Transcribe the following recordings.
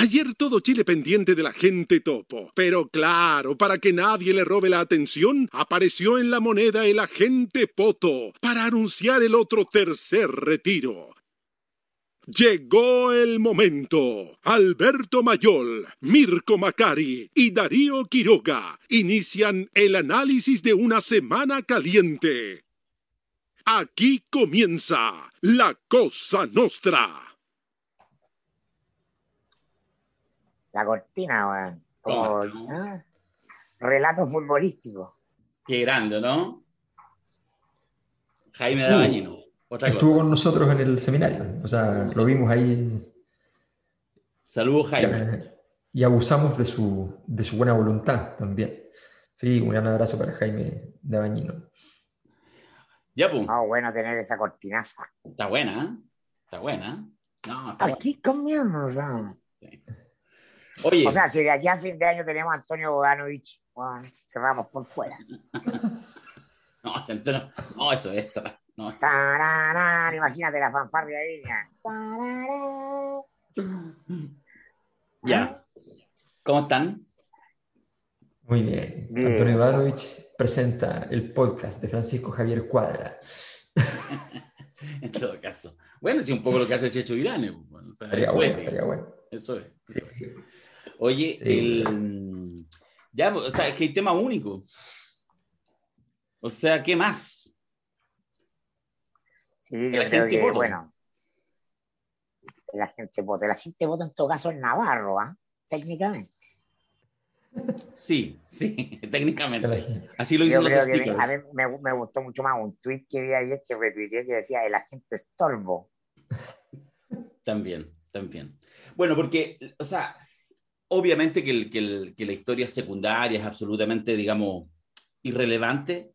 Ayer todo Chile pendiente de la gente topo. Pero claro, para que nadie le robe la atención, apareció en la moneda el agente Poto para anunciar el otro tercer retiro. Llegó el momento. Alberto Mayol, Mirko Macari y Darío Quiroga inician el análisis de una semana caliente. Aquí comienza la Cosa Nostra. La cortina, weón. Como. Relato futbolístico. Qué grande, ¿no? Jaime Dabañino. Otra Estuvo cosa. con nosotros en el seminario, o sea, lo vimos ahí Saludos, Jaime. y abusamos de su, de su buena voluntad también. Sí, un gran abrazo para Jaime Dabañino. Ya, pues. Ah, bueno tener esa cortinaza. Está buena, ¿eh? Está buena. No, está buena. Aquí comienza. Sí. Oye, O sea, si de aquí a fin de año tenemos a Antonio Bodanovich, bueno, cerramos por fuera. no, enteró. no, eso es. No, eso- Tararán, imagínate la fanfarria. Tararán. Ya. ¿Cómo están? Muy bien. Bien. Antonio Ivanovich presenta el podcast de Francisco Javier Cuadra. En todo caso. Bueno, sí, un poco lo que hace Checho Irane. pues, bueno, o sea, Estaría bueno, es, estaría bueno. Eso es. eso es. Oye, Sí. el. Ya, o sea, es que hay tema único. O sea, ¿qué más? Sí, yo La creo gente que, vota. bueno, la gente vota. La gente vota en todo caso en Navarro, ¿ah? Técnicamente. Sí, sí, técnicamente. Así lo Yo dicen los creo que stickers. a mí me, me gustó mucho más un tweet que vi ayer que retuiteé que decía el agente estorbo. También, también. Bueno, porque, o sea, obviamente que, la historia secundaria es absolutamente, digamos, irrelevante.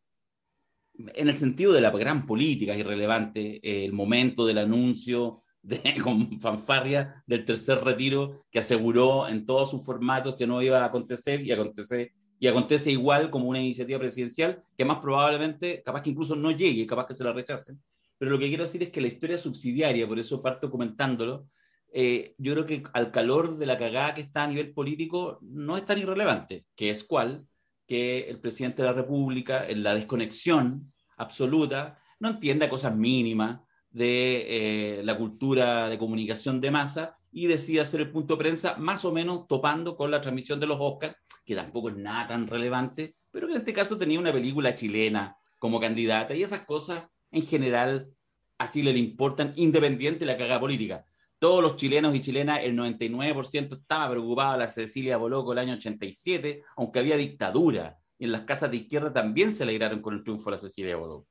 En el sentido de la gran política es irrelevante. eh, el momento del anuncio de, con fanfarria del tercer retiro que aseguró en todos sus formatos que no iba a acontecer y acontece, y acontece igual como una iniciativa presidencial que más probablemente, capaz que incluso no llegue, capaz que se la rechacen. Pero lo que quiero decir es que la historia subsidiaria, por eso parto comentándolo, eh, yo creo que al calor de la cagada que está a nivel político no es tan irrelevante, que es cuál, que el presidente de la República, en la desconexión absoluta, no entienda cosas mínimas de eh, la cultura de comunicación de masa y decide hacer el punto de prensa más o menos topando con la transmisión de los Oscars, que tampoco es nada tan relevante, pero que en este caso tenía una película chilena como candidata y esas cosas en general a Chile le importan independiente de la cagada política. Todos los chilenos y chilenas, el 99% estaba preocupado de la Cecilia Boloco el año 87, aunque había dictadura. Y en las casas de izquierda también se alegraron con el triunfo de la Cecilia Boloco.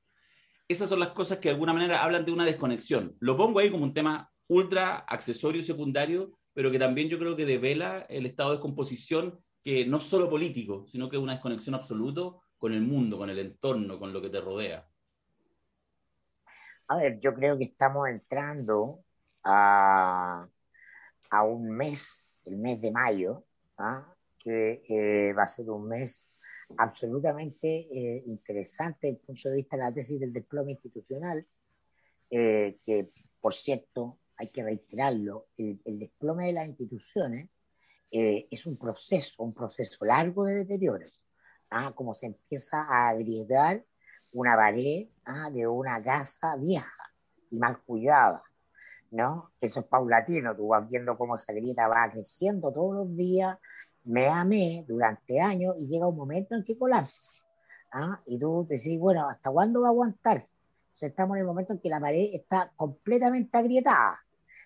Esas son las cosas que de alguna manera hablan de una desconexión. Lo pongo ahí como un tema ultra accesorio y secundario, pero que también yo creo que devela el estado de descomposición que no es solo político, sino que es una desconexión absoluta con el mundo, con el entorno, con lo que te rodea. A ver, yo creo que estamos entrando a, a un mes, el mes de mayo, ¿ah? que eh, va a ser un mes absolutamente eh, interesante desde el punto de vista de la tesis del desplome institucional, eh, que por cierto, hay que reiterarlo, el, el desplome de las instituciones es un proceso, un proceso largo de deterioro, ¿ah? como se empieza a agregar una pared ¿ah? de una casa vieja y mal cuidada, ¿no? Eso es paulatino, tú vas viendo cómo esa grieta va creciendo todos los días, mes a mes, durante años, y llega un momento en que colapsa. ¿ah? Y tú decís, bueno, ¿hasta cuándo va a aguantar? Estamos en el momento en que la pared está completamente agrietada.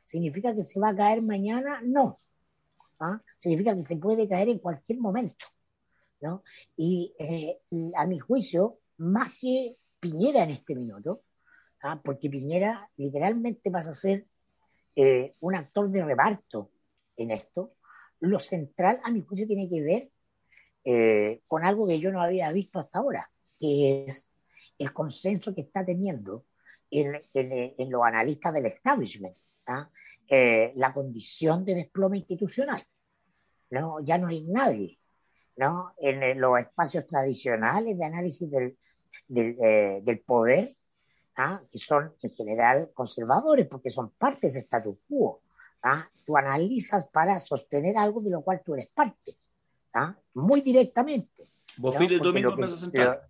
¿Significa que se va a caer mañana? No. ¿ah? Significa que se puede caer en cualquier momento. ¿no? Y eh, a mi juicio, más que Piñera en este minuto, ¿ah? porque Piñera literalmente pasa a ser eh, un actor de reparto en esto, lo central a mi juicio tiene que ver eh, con algo que yo no había visto hasta ahora, que es el consenso que está teniendo en, en, en los analistas del establishment, ¿ah? eh, la condición de desplome institucional. ¿no? Ya no hay nadie ¿no? en, en los espacios tradicionales de análisis del, del, eh, del poder, ¿ah? que son en general conservadores porque son parte de ese status quo. ¿ah? tú analizas para sostener algo de lo cual tú eres parte, ¿ah? muy directamente. ¿no? el domingo Central.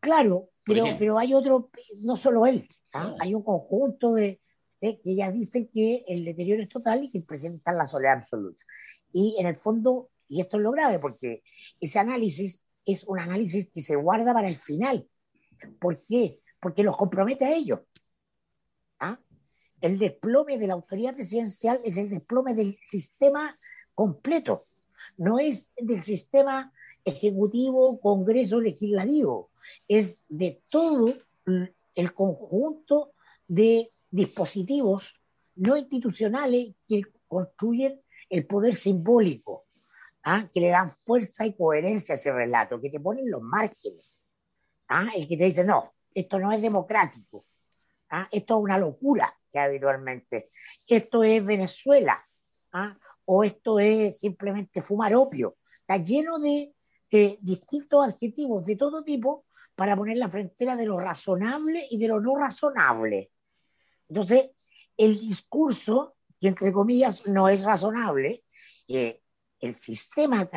claro, pero, pero hay otro, no solo él, ¿ah? hay un conjunto de, de, que ya dicen que el deterioro es total y que el presidente está en la soledad absoluta. Y en el fondo, y esto es lo grave, porque ese análisis es un análisis que se guarda para el final. ¿Por qué? Porque los compromete a ellos. ¿Ah? El desplome de la autoridad presidencial es el desplome del sistema completo, no es del sistema ejecutivo, congreso, legislativo, es de todo el conjunto de dispositivos no institucionales que construyen el poder simbólico, ¿ah? que le dan fuerza y coherencia a ese relato, que te ponen los márgenes. ¿ah? El que te dice, no, esto no es democrático, ¿ah? esto es una locura que habitualmente, esto es Venezuela, ¿ah? o esto es simplemente fumar opio. Está lleno de distintos adjetivos de todo tipo para poner la frontera de lo razonable y de lo no razonable. Entonces, el discurso, que entre comillas no es razonable, eh, el sistema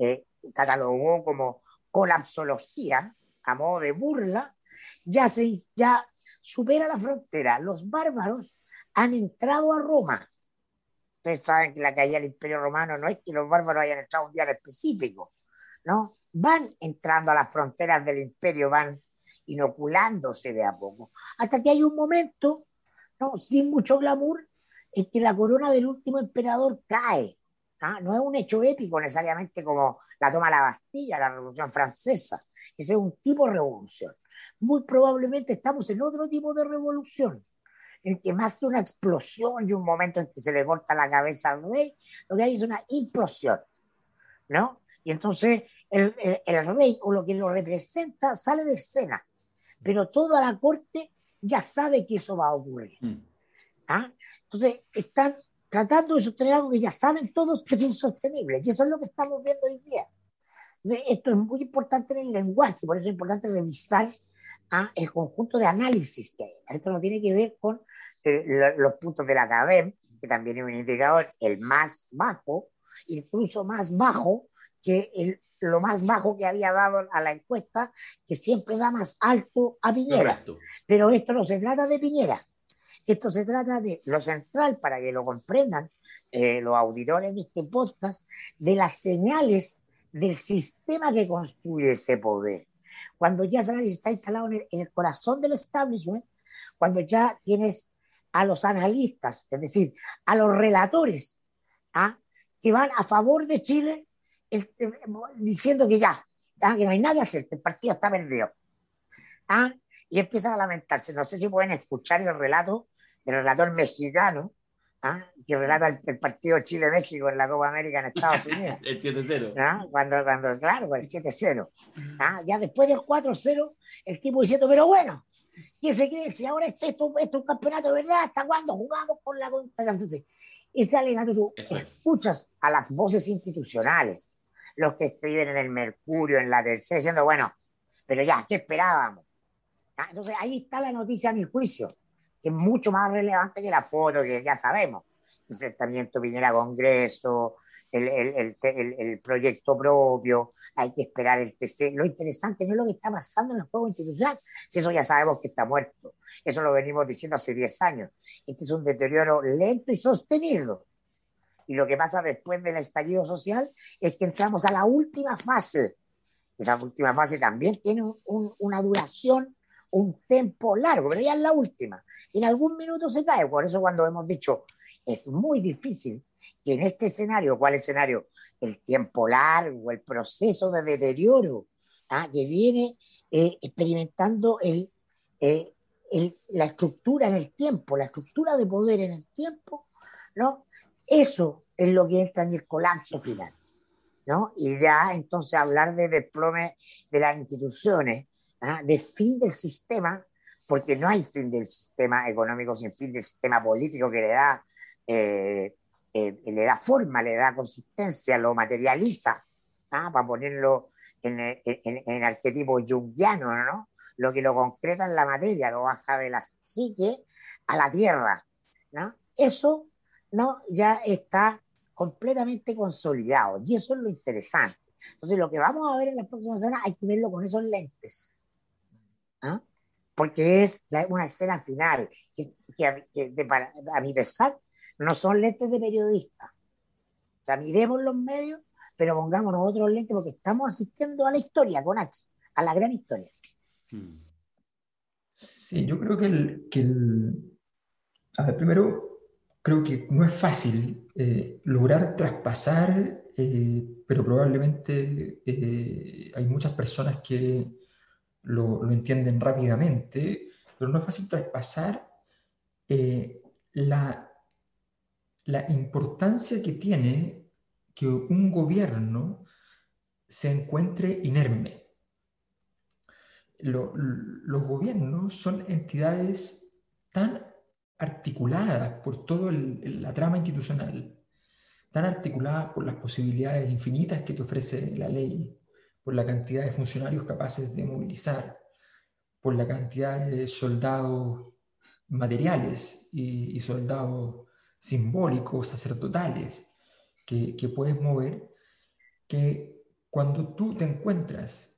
eh, catalogó como colapsología, a modo de burla, ya, se, ya supera la frontera. Los bárbaros han entrado a Roma. Ustedes saben que la caída del Imperio Romano no es que los bárbaros hayan entrado un día en específico, ¿no? Van entrando a las fronteras del imperio, van inoculándose de a poco, hasta que hay un momento, ¿no? sin mucho glamour, en que la corona del último emperador cae. ¿ah? No es un hecho épico necesariamente como la toma de la Bastilla, la Revolución Francesa. Ese es un tipo de revolución. Muy probablemente estamos en otro tipo de revolución, en que más que una explosión y un momento en que se le corta la cabeza al rey, lo que hay es una implosión, ¿no? Y entonces el, el, rey o lo que lo representa sale de escena, pero toda la corte ya sabe que eso va a ocurrir. Mm. ¿Ah? Entonces están tratando de sostener algo que ya saben todos que es insostenible, y eso es lo que estamos viendo hoy día. Esto es muy importante en el lenguaje, por eso es importante revisar ¿ah? el conjunto de análisis que hay. Esto no tiene que ver con eh, los puntos de la CADEM, que también es un indicador el más bajo, incluso más bajo que el, lo más bajo que había dado a la encuesta, que siempre da más alto a Piñera. Pero esto no se trata de Piñera, esto se trata de lo central, para que lo comprendan eh, los auditores de este podcast, de las señales del sistema que construye ese poder. Cuando ya se está instalado en el, corazón del establishment, cuando ya tienes a los analistas, es decir, a los relatores, ¿ah? que van a favor de Chile este, diciendo que ya, ¿ah? que no hay nada que hacer, que el partido está perdido. ¿ah? Y empiezan a lamentarse. No sé si pueden escuchar el relato del relator mexicano ¿ah? que relata el, partido Chile-México en la Copa América en Estados Unidos. el 7-0. ¿Ah? Cuando, cuando, claro, el 7-0. ¿Ah? Ya después del 4-0, el tipo diciendo, pero bueno, ¿quién se cree? Si ahora esto, esto, es un campeonato de verdad, ¿hasta cuándo jugamos con la... Entonces, ese alegato tú escuchas a las voces institucionales, los que escriben en el Mercurio, en la tercera, diciendo, bueno, pero ya, ¿qué esperábamos? Entonces ahí está la noticia a mi juicio que es mucho más relevante que la foto que ya sabemos. Enfrentamiento Piñera-Congreso, el, el, el, el, proyecto propio, hay que esperar el TC. Lo interesante no es lo que está pasando en el juego institucional, si eso ya sabemos que está muerto. Eso lo venimos diciendo hace 10 años. Este es un deterioro lento y sostenido. Y lo que pasa después del estallido social es que entramos a la última fase. Esa última fase también tiene un, una duración un tiempo largo, pero ya es la última. En algún minuto se cae. Por eso cuando hemos dicho, es muy difícil que en este escenario, ¿cuál escenario? El tiempo largo, el proceso de deterioro ¿ah? que viene eh, experimentando el, eh, el, la estructura en el tiempo, la estructura de poder en el tiempo, ¿no? Eso es lo que entra en el colapso final, ¿no? Y ya entonces hablar de desplome de las instituciones, ¿ah? de fin del sistema, porque no hay fin del sistema económico sin fin del sistema político que le da, eh, eh, le da forma, le da consistencia, lo materializa, ¿ah? para ponerlo en, el arquetipo junguiano, ¿no? Lo que lo concreta en la materia, lo baja de la psique a la tierra. Eso no, ya está completamente consolidado. Y eso es lo interesante. Entonces, lo que vamos a ver en las próximas semanas hay que verlo con esos lentes. Porque es una escena final que, a mi pesar no son lentes de periodista. O sea, miremos los medios, pero pongámonos otros lentes porque estamos asistiendo a la historia con H, a la gran historia. Sí, yo creo que el, que el... A ver, primero, creo que no es fácil eh, lograr traspasar, eh, pero probablemente eh, hay muchas personas que lo, lo, entienden rápidamente, pero no es fácil traspasar la la importancia que tiene que un gobierno se encuentre inerme. los gobiernos son entidades tan articuladas por toda la trama institucional, tan articuladas por las posibilidades infinitas que te ofrece la ley, por la cantidad de funcionarios capaces de movilizar, por la cantidad de soldados materiales y, y soldados simbólicos, sacerdotales, que, que puedes mover, que cuando tú te encuentras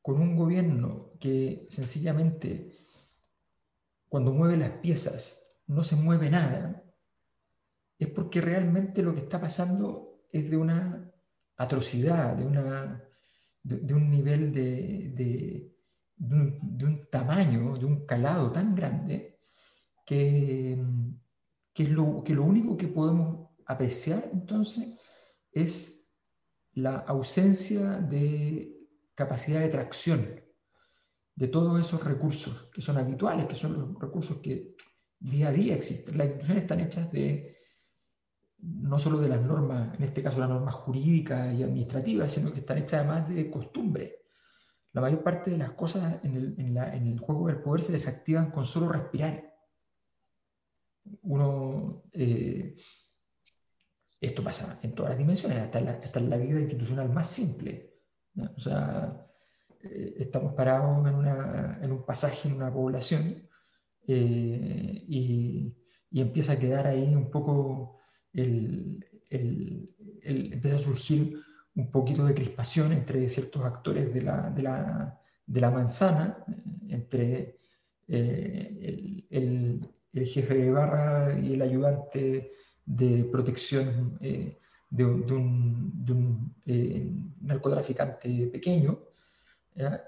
con un gobierno que sencillamente, cuando mueve las piezas, no se mueve nada, es porque realmente lo que está pasando es de una atrocidad, de, una, de, un nivel de, de, un, de, un, tamaño, de un calado tan grande, que, que, lo, que lo único que podemos apreciar entonces es la ausencia de capacidad de tracción de todos esos recursos que son habituales, que son los recursos que día a día existen. Las instituciones están hechas de no solo de las normas, en este caso las normas jurídicas y administrativas, sino que están hechas además de costumbre. La mayor parte de las cosas en el, en, la, en el juego del poder se desactivan con solo respirar uno, eh, esto pasa en todas las dimensiones, hasta en la, hasta la vida institucional más simple. O sea, eh, estamos parados en, una, en, un pasaje en una población eh, y, y, empieza a quedar ahí un poco, empieza a surgir un poquito de crispación entre ciertos actores de la, de la, de la manzana, entre el, el jefe de barra y el ayudante de protección eh, de, un, eh, narcotraficante pequeño.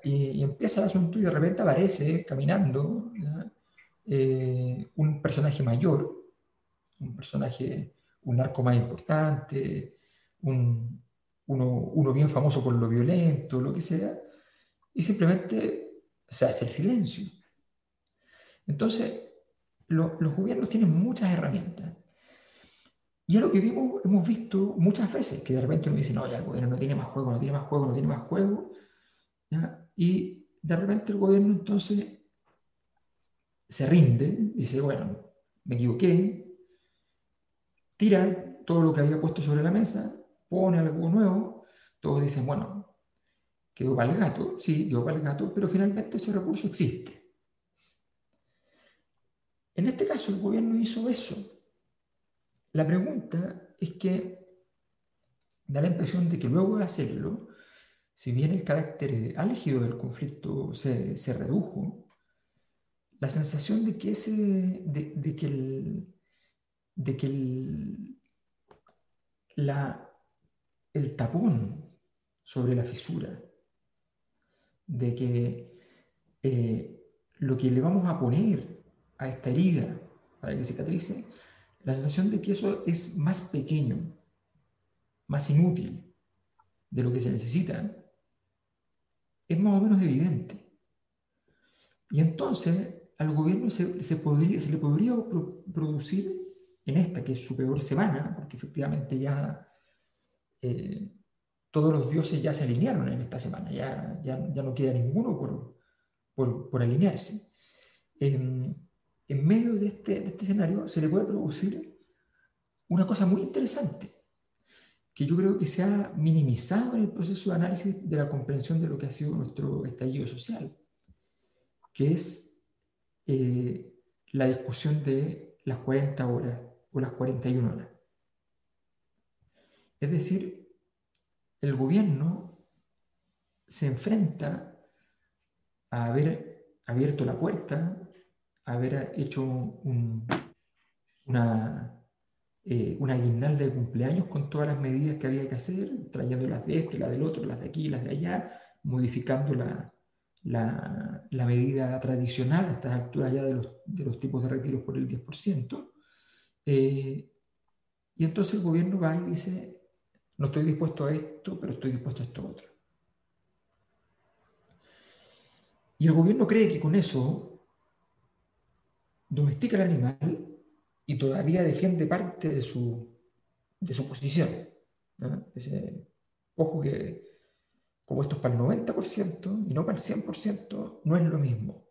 Y, empieza el asunto y de repente aparece caminando eh, un personaje mayor, un personaje, un narco más importante, uno, uno bien famoso por lo violento, lo que sea, y simplemente se hace el silencio. Entonces, los gobiernos tienen muchas herramientas. Y es lo que vimos, hemos visto muchas veces, que de repente uno dice, no, ya el gobierno no tiene más juego, no tiene más juego, no tiene más juego. Y de repente el gobierno entonces se rinde, dice, bueno, me equivoqué, tira todo lo que había puesto sobre la mesa, pone algo nuevo, todos dicen, bueno, quedó para el gato, sí, quedó para el gato, pero finalmente ese recurso existe. En este caso, el gobierno hizo eso. La pregunta es que da la impresión de que luego de hacerlo, si bien el carácter álgido del conflicto se, redujo, la sensación de que ese, de, que el, de que el, la, el tapón sobre la fisura, de que eh, lo que le vamos a poner a esta herida para que cicatrice, la sensación de que eso es más pequeño, más inútil de lo que se necesita, es más o menos evidente. Y entonces al gobierno se, se, podría, se le podría producir en esta, que es su peor semana, porque efectivamente ya eh, todos los dioses ya se alinearon en esta semana, ya, ya, ya no queda ninguno por, por, alinearse. Eh, en medio de este, de este escenario se le puede producir una cosa muy interesante, que yo creo que se ha minimizado en el proceso de análisis de la comprensión de lo que ha sido nuestro estallido social, que es eh, la discusión de las 40 horas o las 41 horas. Es decir, el gobierno se enfrenta a haber abierto la puerta, a haber hecho una, eh, de cumpleaños con todas las medidas que había que hacer, trayendo las de este, las del otro, las de aquí, las de allá, modificando la, la, medida tradicional a estas alturas ya de los, de los tipos de retiros por el 10%. Eh, y entonces el gobierno va y dice, no estoy dispuesto a esto, pero estoy dispuesto a esto otro. Y el gobierno cree que con eso domestica el animal y todavía defiende parte de su, de su posición. ojo que como esto es para el 90% y no para el 100%, no es lo mismo.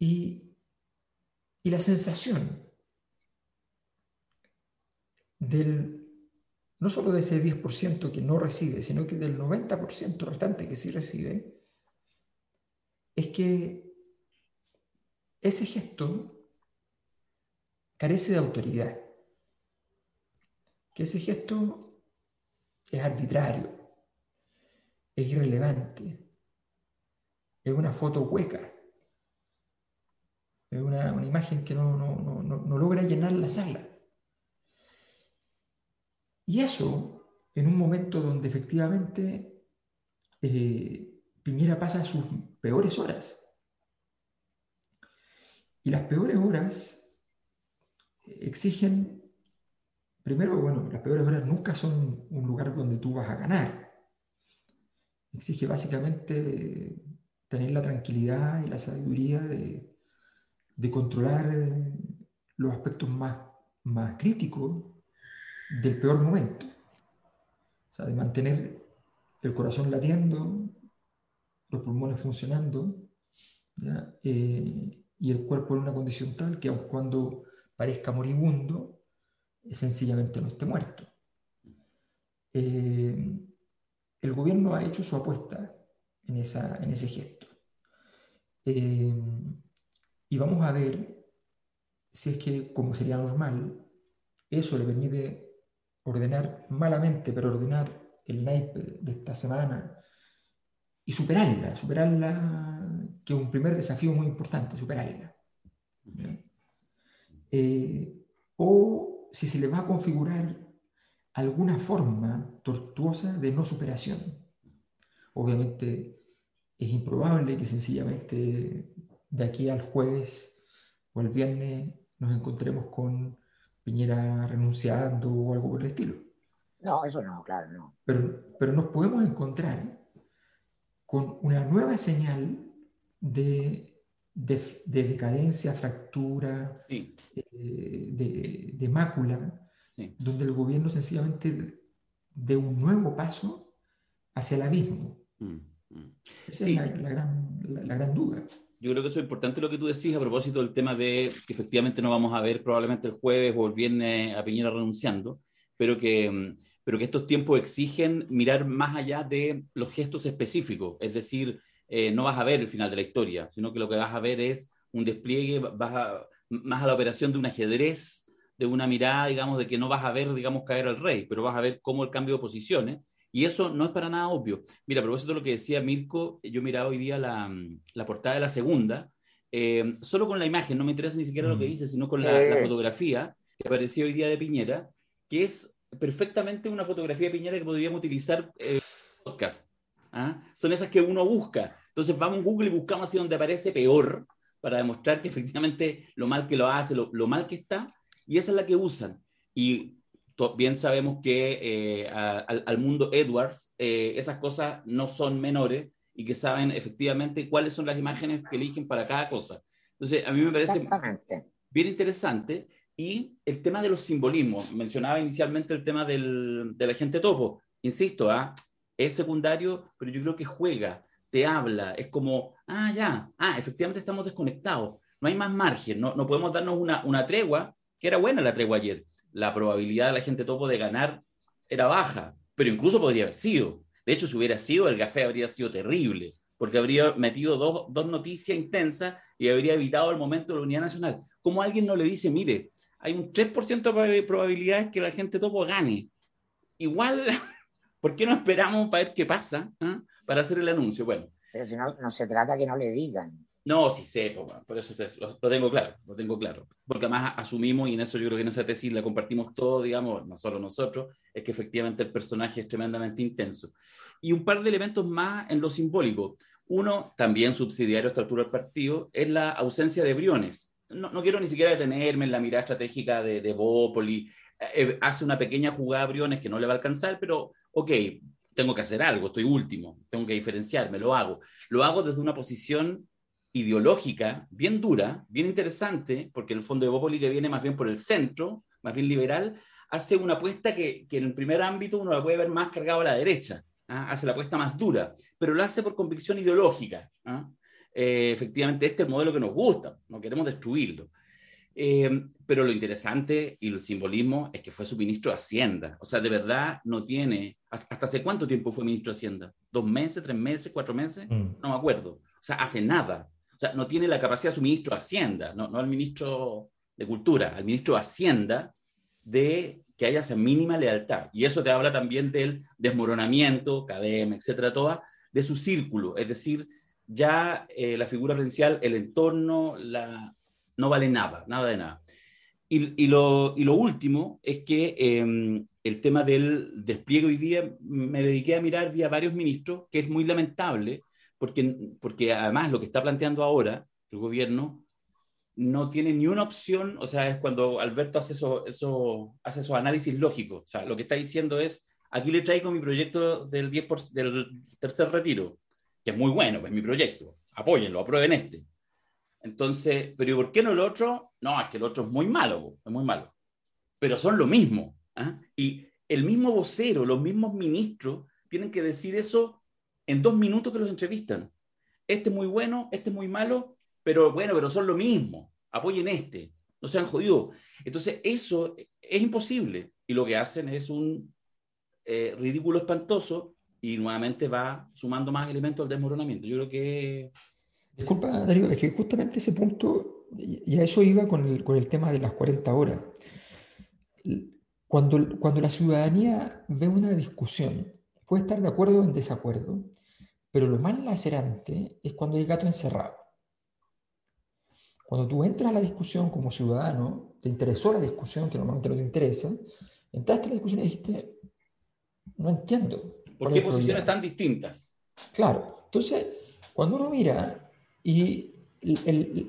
Y, y la sensación del, no solo de ese 10% que no recibe, sino que del 90% restante que sí recibe, es que ese gesto carece de autoridad, que ese gesto es arbitrario, es irrelevante, es una foto hueca, es una, imagen que no, no, logra llenar la sala. Y eso, en un momento donde efectivamente eh, Piñera pasa sus peores horas. Y las peores horas exigen Primero, bueno, las peores horas nunca son un lugar donde tú vas a ganar. Exige básicamente tener la tranquilidad y la sabiduría de, controlar eh, los aspectos más, más críticos del peor momento. O sea, de mantener el corazón latiendo, los pulmones funcionando, eh, y el cuerpo en una condición tal que aun cuando parezca moribundo, sencillamente no esté muerto. Eh, el gobierno ha hecho su apuesta en, esa, en ese gesto. Eh, y vamos a ver si es que, como sería normal, eso le permite ordenar malamente, pero ordenar el naipe de esta semana y superarla, superarla, que es un primer desafío muy importante, superarla. Eh, o si se le va a configurar alguna forma tortuosa de no superación. Obviamente es improbable que sencillamente de aquí al jueves o el viernes nos encontremos con Piñera renunciando o algo por el estilo. No, eso no, claro, no. Pero, pero nos podemos encontrar con una nueva señal de de, decadencia, fractura, eh, de, mácula, donde el gobierno sencillamente de un nuevo paso hacia el abismo. Mm, mm. Esa es la, gran, duda. Yo creo que eso es importante lo que tú decís a propósito del tema de que efectivamente no vamos a ver probablemente el jueves o el viernes a Piñera renunciando, pero que, mm, pero que estos tiempos exigen mirar más allá de los gestos específicos, es decir, eh, no vas a ver el final de la historia, sino que lo que vas a ver es un despliegue, vas más a la operación de un ajedrez, de una mirada, digamos, de que no vas a ver, digamos, caer al rey, pero vas a ver cómo el cambio de posiciones, y eso no es para nada obvio. Mira, a propósito de lo que decía Mirko, yo miraba hoy día la, la portada de la segunda, eh, solo con la imagen, no me interesa ni siquiera lo que mm. dice, sino con la, fotografía que apareció hoy día de Piñera, que es perfectamente una fotografía de Piñera que podríamos utilizar en eh, podcast. ¿ah? Son esas que uno busca. Entonces vamos a Google y buscamos así donde aparece peor para demostrar que efectivamente lo mal que lo hace, lo, mal que está, y esa es la que usan. Y bien sabemos que eh, al, mundo Edwards eh, esas cosas no son menores y que saben efectivamente cuáles son las imágenes que eligen para cada cosa. Entonces, a mí me parece bien interesante. Y el tema de los simbolismos, mencionaba inicialmente el tema del, del agente topo. Insisto, ¿ah? es secundario, pero yo creo que juega te habla, es como, ah, ya, ah, efectivamente estamos desconectados, no hay más margen, no, no podemos darnos una, una tregua, que era buena la tregua ayer, la probabilidad de la gente topo de ganar era baja, pero incluso podría haber sido. De hecho, si hubiera sido, el café habría sido terrible, porque habría metido dos, dos noticias intensas y habría evitado el momento de la unidad nacional. ¿Cómo alguien no le dice, mire, hay un 3% de probabilidades que la gente topo gane? Igual, ¿por qué no esperamos para ver qué pasa ah, para hacer el anuncio? Bueno. Pero si no, no se trata que no le digan. No, sí sé, por eso lo, lo, tengo claro, lo tengo claro. Porque además asumimos, y en eso yo creo que en esa tesis la compartimos todos, digamos, no solo nosotros, es que efectivamente el personaje es tremendamente intenso. Y un par de elementos más en lo simbólico. Uno, también subsidiario a esta altura del partido, es la ausencia de Briones. No, quiero ni siquiera detenerme en la mirada estratégica de, de Bópoli. Eh, hace una pequeña jugada a Briones que no le va a alcanzar, pero ok, tengo que hacer algo, estoy último, tengo que diferenciarme, lo hago. Lo hago desde una posición ideológica bien dura, bien interesante, porque en el fondo de Bópoli, que viene más bien por el centro, más bien liberal, hace una apuesta que, que en el primer ámbito uno la puede ver más cargado a la derecha, ¿ah? hace la apuesta más dura, pero lo hace por convicción ideológica. ¿ah? Eh, efectivamente, este es el modelo que nos gusta, no queremos destruirlo. Eh, pero lo interesante y el simbolismo es que fue su ministro de Hacienda. O sea, de verdad no tiene. ¿Hasta hace cuánto tiempo fue ministro de Hacienda? ¿Dos meses, tres meses, cuatro meses? Mm. No me acuerdo. O sea, hace nada. Sea, no tiene la capacidad su ministro de Hacienda, no, no el ministro de Cultura, al ministro de Hacienda, de que haya esa mínima lealtad. Y eso te habla también del desmoronamiento, cadena, etcétera, toda, de su círculo. Es decir, ya eh, la figura presidencial, el entorno, la, no vale nada, nada de nada. Y, y, lo, y lo, último es que eh, el tema del despliegue hoy día me dediqué a mirar vía varios ministros, que es muy lamentable, porque, porque además lo que está planteando ahora el gobierno no tiene ni una opción, o sea, es cuando Alberto hace, eso, eso, hace esos análisis lógicos, o sea, lo que está diciendo es, aquí le traigo mi proyecto del, 10 del tercer retiro, que es muy bueno, pues mi proyecto, apóyenlo, aprueben este. Entonces, pero ¿y por qué no el otro? No, es que el otro es muy malo, es muy malo. Pero son lo mismo. ¿ah? Y el mismo vocero, los mismos ministros tienen que decir eso en dos minutos que los entrevistan. Este es muy bueno, este es muy malo, pero bueno, pero son lo mismo. Apoyen este, no sean jodidos. Entonces, eso es imposible. Y lo que hacen es un eh, ridículo espantoso y nuevamente va sumando más elementos al desmoronamiento. Yo creo que... Disculpa, Darío, es que justamente ese punto, y a eso iba con el, con el tema de las 40 horas. Cuando, cuando la ciudadanía ve una discusión, puede estar de acuerdo o en desacuerdo, pero lo más lacerante es cuando hay gato encerrado. Cuando tú entras a la discusión como ciudadano, te interesó la discusión, que normalmente no te interesa, entraste a la discusión y dijiste, no entiendo. ¿Por qué posiciones tan distintas? Claro. Entonces, cuando uno mira y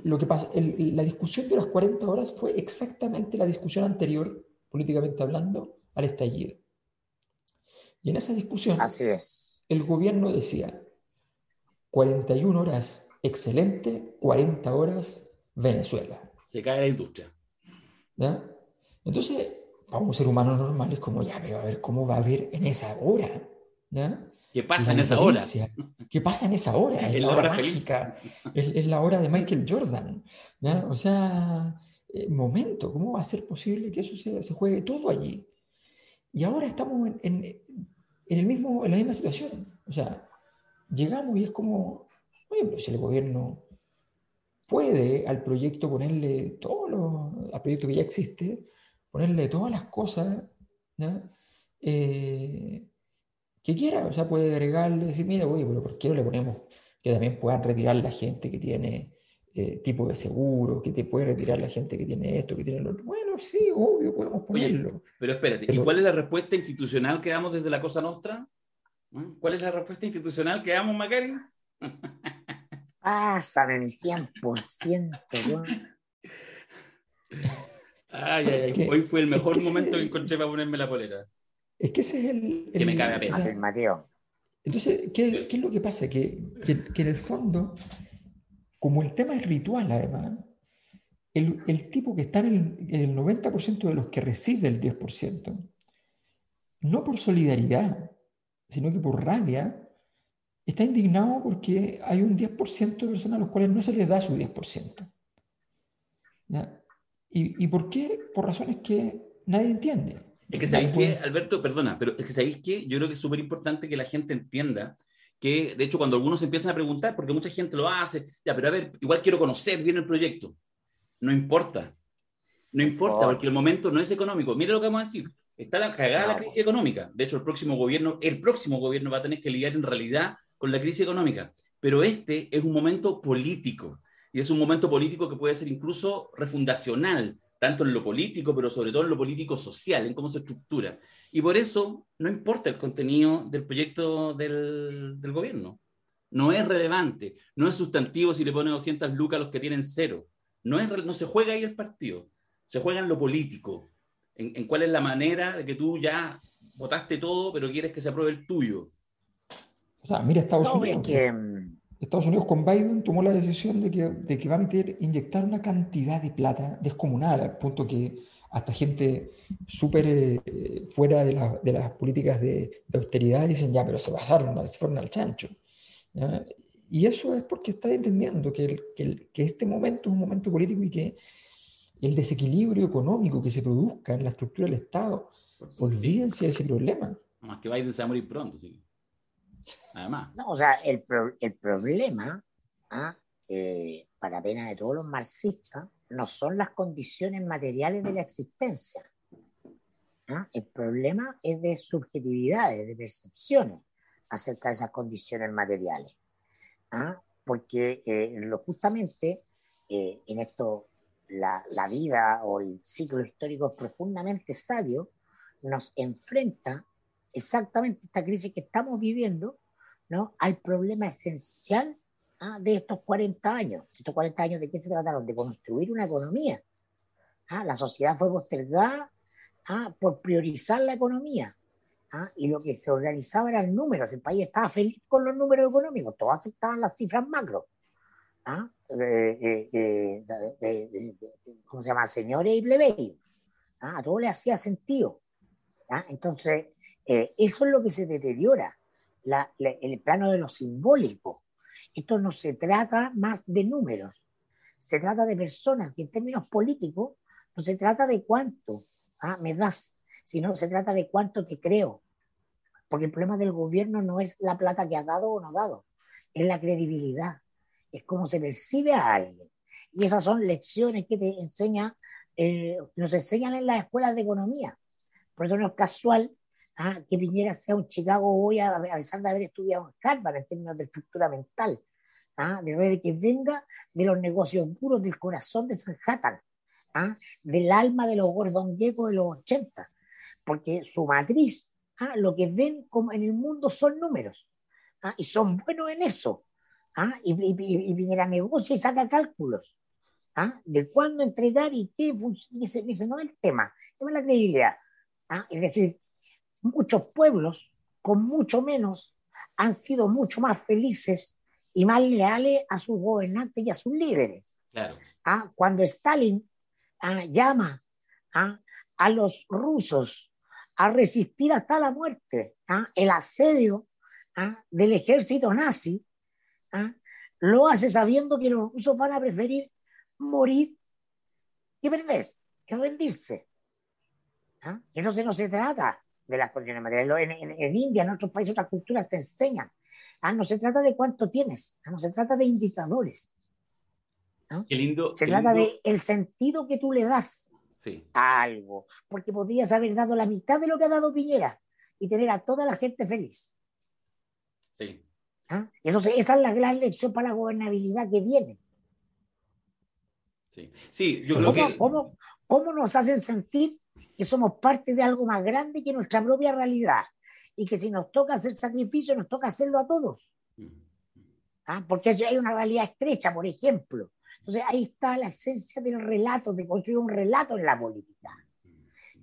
lo que pasa, la discusión de las 40 horas fue exactamente la discusión anterior, políticamente hablando, al estallido. Y en esa discusión, Así es. el gobierno decía, 41 horas excelente, 40 horas Venezuela. Se cae la industria. Entonces, para un ser humano normal es como, ya, pero a ver cómo va a haber en esa hora. ¿Qué pasa en esa hora? ¿Qué pasa en esa hora? Es, la, hora, mágica. Es, la hora de Michael Jordan. O sea, eh, momento, ¿cómo va a ser posible que eso se, se juegue todo allí? Y ahora estamos en, en, en, el mismo, en la misma situación. O sea, llegamos y es como, oye, pero si el gobierno puede al proyecto ponerle todo lo, al proyecto que ya existe, ponerle todas las cosas eh, que quiera, o sea, puede agregarle, decir, mira, oye, pero ¿por qué no le ponemos que también puedan retirar la gente que tiene eh, tipo de seguro, que te puede retirar la gente que tiene esto, que tiene lo otro? Bueno, sí, obvio, podemos ponerlo. pero espérate, ¿y cuál es la respuesta institucional que damos desde la Cosa Nostra? ¿Cuál es la respuesta institucional que damos, Macari? Pasan en el 100%. Ay, ay, ay. Hoy fue el mejor momento que encontré para ponerme la polera. Es que ese es el. que me cabe a peso. Entonces, ¿qué, ¿qué, es lo que pasa? Que, que, que, en el fondo, como el tema es ritual, además, el, el tipo que está en el, el 90% de los que recibe el 10%, no por solidaridad, sino que por rabia, está indignado porque hay un 10% de personas a los cuales no se les da su 10%. ¿Y, ¿Y por qué? Por razones que nadie entiende. Es que sabéis que, Alberto, perdona, pero es que sabéis que yo creo que es súper importante que la gente entienda que de hecho cuando algunos empiezan a preguntar, porque mucha gente lo hace, ya, pero a ver, igual quiero conocer bien el proyecto. No importa. No importa, porque el momento no es económico. Mire lo que vamos a decir. Está la cagada la crisis económica. De hecho, el próximo gobierno, el próximo gobierno va a tener que lidiar en realidad con la crisis económica. Pero este es un momento político. Y es un momento político que puede ser incluso refundacional, tanto en lo político, pero sobre todo en lo político social, en cómo se estructura. Y por eso no importa el contenido del proyecto del, del gobierno. No es relevante, no es sustantivo si le pone 200 lucas a los que tienen cero. No, es, no se juega ahí el partido, se juega en lo político, en, en cuál es la manera de que tú ya votaste todo, pero quieres que se apruebe el tuyo. O sea, mira Estados No, Unidos. que, mm, Estados Unidos con Biden tomó la decisión de que, de que va a meter, inyectar una cantidad de plata descomunal, al punto que hasta gente súper eh, fuera de, la- de las políticas de, de austeridad dicen, ya, pero se pasaron, se fueron al chancho. ¿ya? Y eso es porque está entendiendo que, el- que el- que este momento es un momento político y que el desequilibrio económico que se produzca en la estructura del Estado, olvídense de ese problema. Más que Biden se va a morir pronto, sí. Además. no, o sea, el, pro- el problema, ¿ah? Eh, para pena de todos los marxistas, no son las condiciones materiales de la existencia. ¿ah? El problema es de subjetividades, de percepciones acerca de esas condiciones materiales. ¿ah? Porque eh, lo, justamente eh, en esto la, la vida o el ciclo histórico profundamente sabio nos enfrenta exactamente esta crisis que estamos viviendo ¿no? al problema esencial ¿ah? de estos 40 años. ¿Estos 40 años de qué se trataron? De construir una economía. ¿ah? La sociedad fue postergada ¿ah? por priorizar la economía. ¿ah? Y lo que se organizaba eran números. El país estaba feliz con los números económicos. Todos aceptaban las cifras macro. Eh, eh, eh, eh, eh, ¿Cómo se llama? Señores y plebeyos. ¿ah? A todo le hacía sentido. ¿ah? Entonces, eh, eso es lo que se deteriora, la- la- el plano de lo simbólico. Esto no se trata más de números, se trata de personas y en términos políticos no se trata de cuánto ah, me das, sino se trata de cuánto te creo. Porque el problema del gobierno no es la plata que ha dado o no dado, es la credibilidad, es cómo se percibe a alguien. Y esas son lecciones que te enseña, eh, nos enseñan en las escuelas de economía. Por eso no es casual ah, que Piñera sea un Chicago hoy a, a pesar de haber estudiado en Harvard en términos de estructura mental, ah, de, de que venga de los negocios duros del corazón de Sanhattan, ah, del alma de los Gordon Gekko de los 80, porque su matriz, ah, lo que ven como en el mundo son números, ah, y son buenos en eso, ah, y, y, y- y Piñera negocia y saca cálculos. ¿ah? De cuándo entregar y qué, fun- ese, ese no es el tema, el tema es la credibilidad. ¿ah? Es decir, muchos pueblos con mucho menos han sido mucho más felices y más leales a sus gobernantes y a sus líderes. Claro. ¿ah? Cuando Stalin ah, llama ¿ah? a los rusos a resistir hasta la muerte ¿ah? el asedio ¿ah? del ejército nazi, ¿ah? lo hace sabiendo que los rusos van a preferir morir que perder, que rendirse. ¿ah? Y entonces no se trata de las condiciones materiales. En, en- en India, en otros países, otras culturas te enseñan. ¿ah? No se trata de cuánto tienes, ¿ah? no se trata de indicadores. Qué lindo. Se qué trata lindo- de el sentido que tú le das Sí. a algo, porque podrías haber dado la mitad de lo que ha dado Piñera y tener a toda la gente feliz. Sí. ¿Ah? Y entonces esa es la gran lección para la gobernabilidad que viene. Sí, sí yo creo ¿Cómo, que. cómo- cómo nos hacen sentir que somos parte de algo más grande que nuestra propia realidad? Y que si nos toca hacer sacrificio, nos toca hacerlo a todos. ¿ah? Porque hay una realidad estrecha, por ejemplo. Entonces ahí está la esencia del relato, de construir un relato en la política.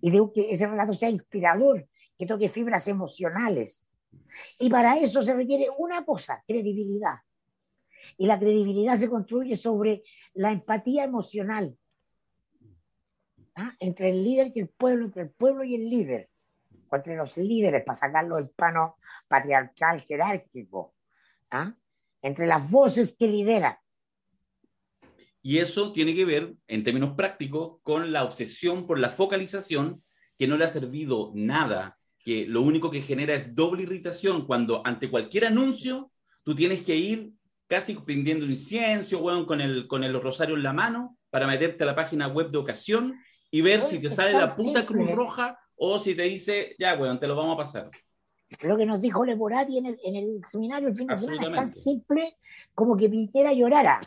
Y de que ese relato sea inspirador, que toque fibras emocionales. Y para eso se requiere una cosa, credibilidad. Y la credibilidad se construye sobre la empatía emocional ¿ah? entre el líder y el pueblo, entre el pueblo y el líder, o entre los líderes, para sacarlo del plano patriarcal jerárquico, ¿ah? entre las voces que lideran. Y eso tiene que ver, en términos prácticos, con la obsesión por la focalización que no le ha servido nada, que lo único que genera es doble irritación cuando ante cualquier anuncio tú tienes que ir casi prendiendo incienso, weón, con el, con el rosario en la mano para meterte a la página web de ocasión y ver si te sale la puta Cruz Roja o si te dice, ya, weón, te lo vamos a pasar. Lo que nos dijo Leporati en el, en el seminario el fin de semana es tan simple como que Piñera llorara.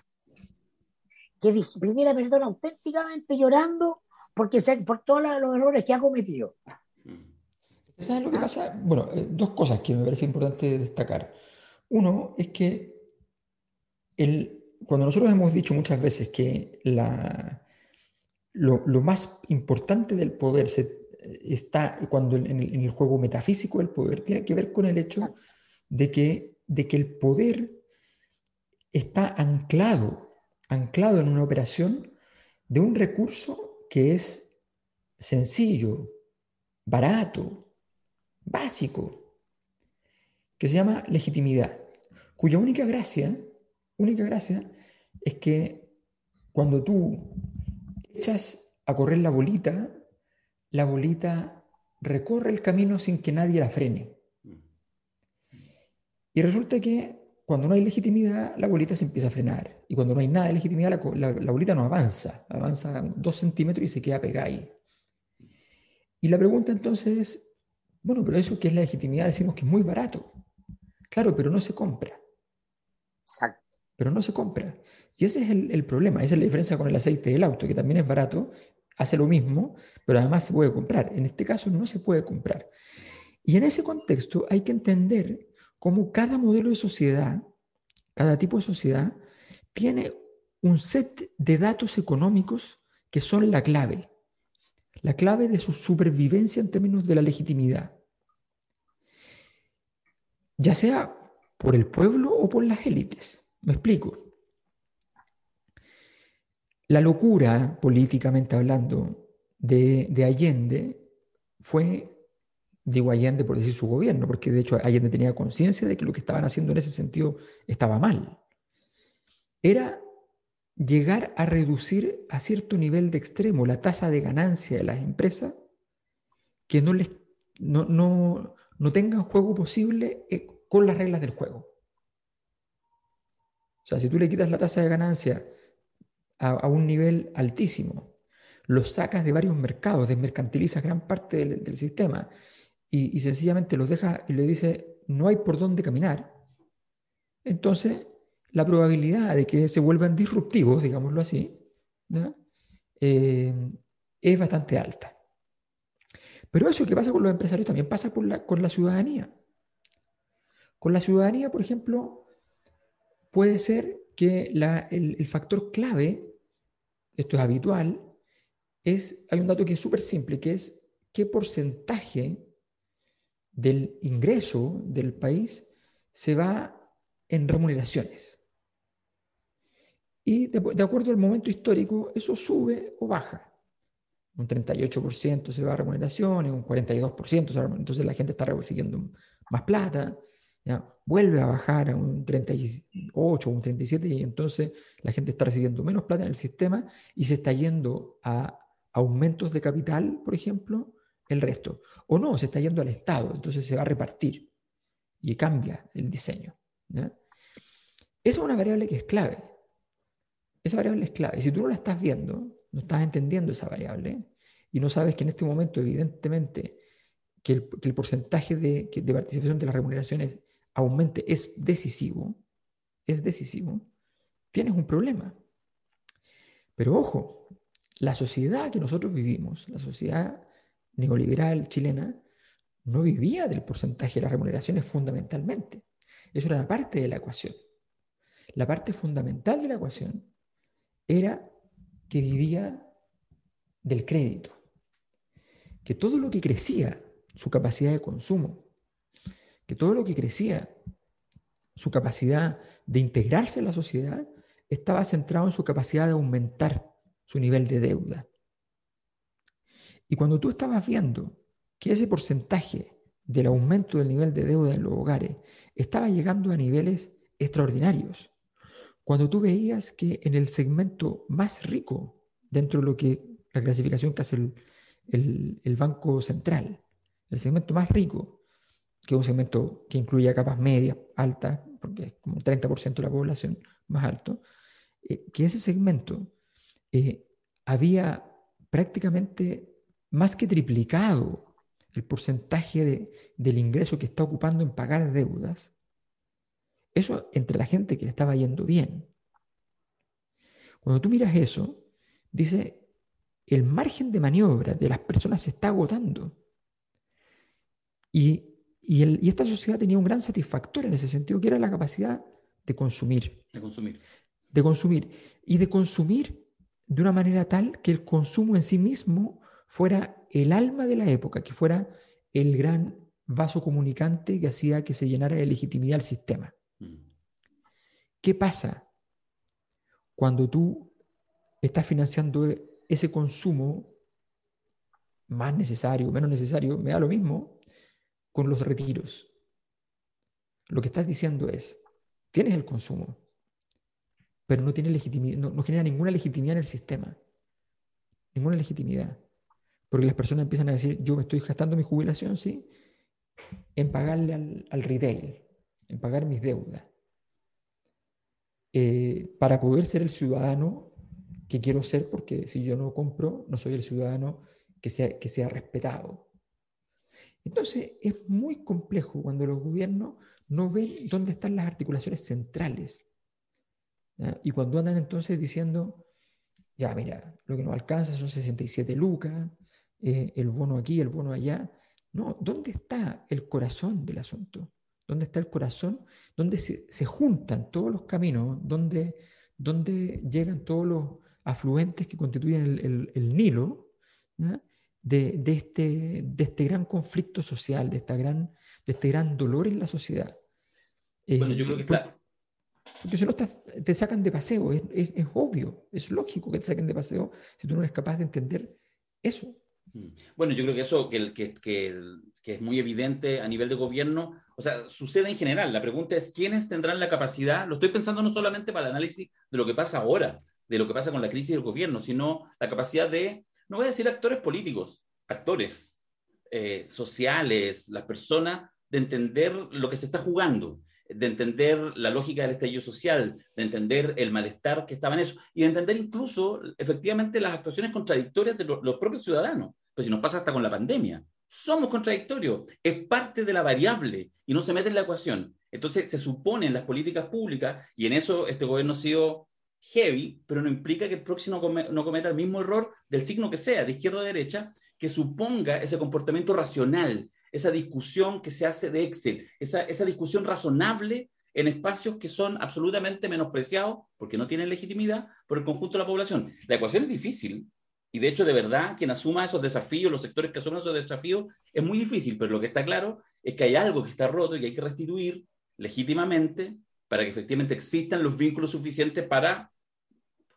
Que Piñera perdona auténticamente llorando porque por todos los errores que ha cometido. ¿Sabes lo que pasa? Bueno, eh, dos cosas que me parece importante destacar. Uno es que el, cuando nosotros hemos dicho muchas veces que la, lo, lo, más importante del poder se, está cuando en el, en el, juego metafísico del poder tiene que ver con el hecho de que, de que el poder está anclado, anclado en una operación de un recurso que es sencillo, barato, básico, que se llama legitimidad, cuya única gracia, única gracia es que cuando tú echas a correr la bolita, la bolita recorre el camino sin que nadie la frene. Y resulta que cuando no hay legitimidad, la bolita se empieza a frenar. Y cuando no hay nada de legitimidad, la, la bolita no avanza. Avanza dos centímetros y se queda pegada ahí. Y la pregunta entonces es, bueno, pero eso que es la legitimidad decimos que es muy barato. Claro, pero no se compra. Exacto. Pero no se compra. Y ese es el, problema, esa es la diferencia con el aceite del auto, que también es barato, hace lo mismo, pero además se puede comprar. En este caso no se puede comprar. Y en ese contexto hay que entender cómo cada modelo de sociedad, cada tipo de sociedad, tiene un set de datos económicos que son la clave la clave de su supervivencia en términos de la legitimidad, ya sea por el pueblo o por las élites. Me explico. La locura, políticamente hablando, de, Allende fue, digo Allende por decir su gobierno, porque de hecho Allende tenía conciencia de que lo que estaban haciendo en ese sentido estaba mal. Era llegar a reducir a cierto nivel de extremo la tasa de ganancia de las empresas que no, les, no, no, no tengan juego posible eh, con las reglas del juego. O sea, si tú le quitas la tasa de ganancia a, un nivel altísimo, los sacas de varios mercados, desmercantilizas gran parte del, sistema y, y, sencillamente los dejas y le dices, no hay por dónde caminar, entonces la probabilidad de que se vuelvan disruptivos, digámoslo así, eh, es bastante alta. Pero eso que pasa con los empresarios también pasa con la ciudadanía. Con la ciudadanía, por ejemplo, puede ser que el, el, factor clave, esto es habitual, es, hay un dato que es súper simple, que es qué porcentaje del ingreso del país se va en remuneraciones. Y de, acuerdo al momento histórico, eso sube o baja. Un 38% se va a remuneraciones, un 42%, entonces la gente está recibiendo más plata, ¿ya? vuelve a bajar a un 38 o un 37% y entonces la gente está recibiendo menos plata en el sistema y se está yendo a aumentos de capital, por ejemplo, el resto. O no, se está yendo al Estado, entonces se va a repartir y cambia el diseño. Esa es una variable que es clave. Esa variable es clave. Si tú no la estás viendo, no estás entendiendo esa variable y no sabes que en este momento, evidentemente, que el, porcentaje de, participación de las remuneraciones aumente es decisivo, es decisivo, tienes un problema. Pero ojo, la sociedad que nosotros vivimos, la sociedad neoliberal chilena, no vivía del porcentaje de las remuneraciones fundamentalmente. Eso era una parte de la ecuación. La parte fundamental de la ecuación era que vivía del crédito, que todo lo que crecía, su capacidad de consumo, que todo lo que crecía, su capacidad de integrarse en la sociedad, estaba centrado en su capacidad de aumentar su nivel de deuda. Y cuando tú estabas viendo que ese porcentaje del aumento del nivel de deuda en los hogares estaba llegando a niveles extraordinarios, cuando tú veías que en el segmento más rico, dentro de lo que la clasificación que hace el, Banco Central, el segmento más rico, que es un segmento que incluye capas medias, altas, porque es como el 30% de la población más alto, eh, que ese segmento eh, había prácticamente más que triplicado el porcentaje del ingreso que está ocupando en pagar deudas, eso entre la gente que le estaba yendo bien. Cuando tú miras eso, dice, el margen de maniobra de las personas se está agotando. Y, y, esta sociedad tenía un gran satisfactor en ese sentido, que era la capacidad de consumir. De consumir. De consumir. Y de consumir de una manera tal que el consumo en sí mismo fuera el alma de la época, que fuera el gran vaso comunicante que hacía que se llenara de legitimidad el sistema. ¿Qué pasa cuando tú estás financiando ese consumo más necesario, menos necesario, me da lo mismo, con los retiros. Lo que estás diciendo es, tienes el consumo, pero no, tiene legitimidad, no, genera ninguna legitimidad en el sistema. Ninguna legitimidad. Porque las personas empiezan a decir, yo me estoy gastando mi jubilación, ¿sí? En pagarle al, al retail, en pagar mis deudas. Eh, para poder ser el ciudadano que quiero ser, porque si yo no compro, no soy el ciudadano que sea, que sea respetado. Entonces, es muy complejo cuando los gobiernos no ven dónde están las articulaciones centrales. Y cuando andan entonces diciendo, ya, mira, lo que nos alcanza son 67 lucas, eh, el bono aquí, el bono allá. No, ¿dónde está el corazón del asunto? ¿Dónde está el corazón? ¿Dónde se, se juntan todos los caminos? ¿Dónde, ¿Dónde llegan todos los, afluentes que constituyen el, Nilo, de, este, de este gran conflicto social, de, esta gran, de este gran dolor en la sociedad. Eh, bueno, yo creo que está... Porque si no te sacan de paseo, es, es, obvio, es lógico que te saquen de paseo si tú no eres capaz de entender eso. Mm. Bueno, yo creo que eso que, es muy evidente a nivel de gobierno, o sea, sucede en general. La pregunta es, ¿quiénes tendrán la capacidad? Lo estoy pensando no solamente para el análisis de lo que pasa ahora, de lo que pasa con la crisis del gobierno, sino la capacidad de, no voy a decir actores políticos, actores eh, sociales, las personas, de entender lo que se está jugando, de entender la lógica del estallido social, de entender el malestar que estaba en eso, y de entender incluso efectivamente las actuaciones contradictorias de los propios ciudadanos. Pues si nos pasa hasta con la pandemia, somos contradictorios, es parte de la variable y no se mete en la ecuación. Entonces se supone en las políticas públicas, y en eso este gobierno ha sido heavy, pero no implica que el próximo no cometa el mismo error del signo que sea, de izquierda o derecha, que suponga ese comportamiento racional, esa discusión que se hace de Excel, esa, esa discusión razonable en espacios que son absolutamente menospreciados porque no tienen legitimidad por el conjunto de la población. La ecuación es difícil y de hecho de verdad quien asuma esos desafíos, los sectores que asumen esos desafíos, es muy difícil, pero lo que está claro es que hay algo que está roto y que hay que restituir legítimamente para que efectivamente existan los vínculos suficientes para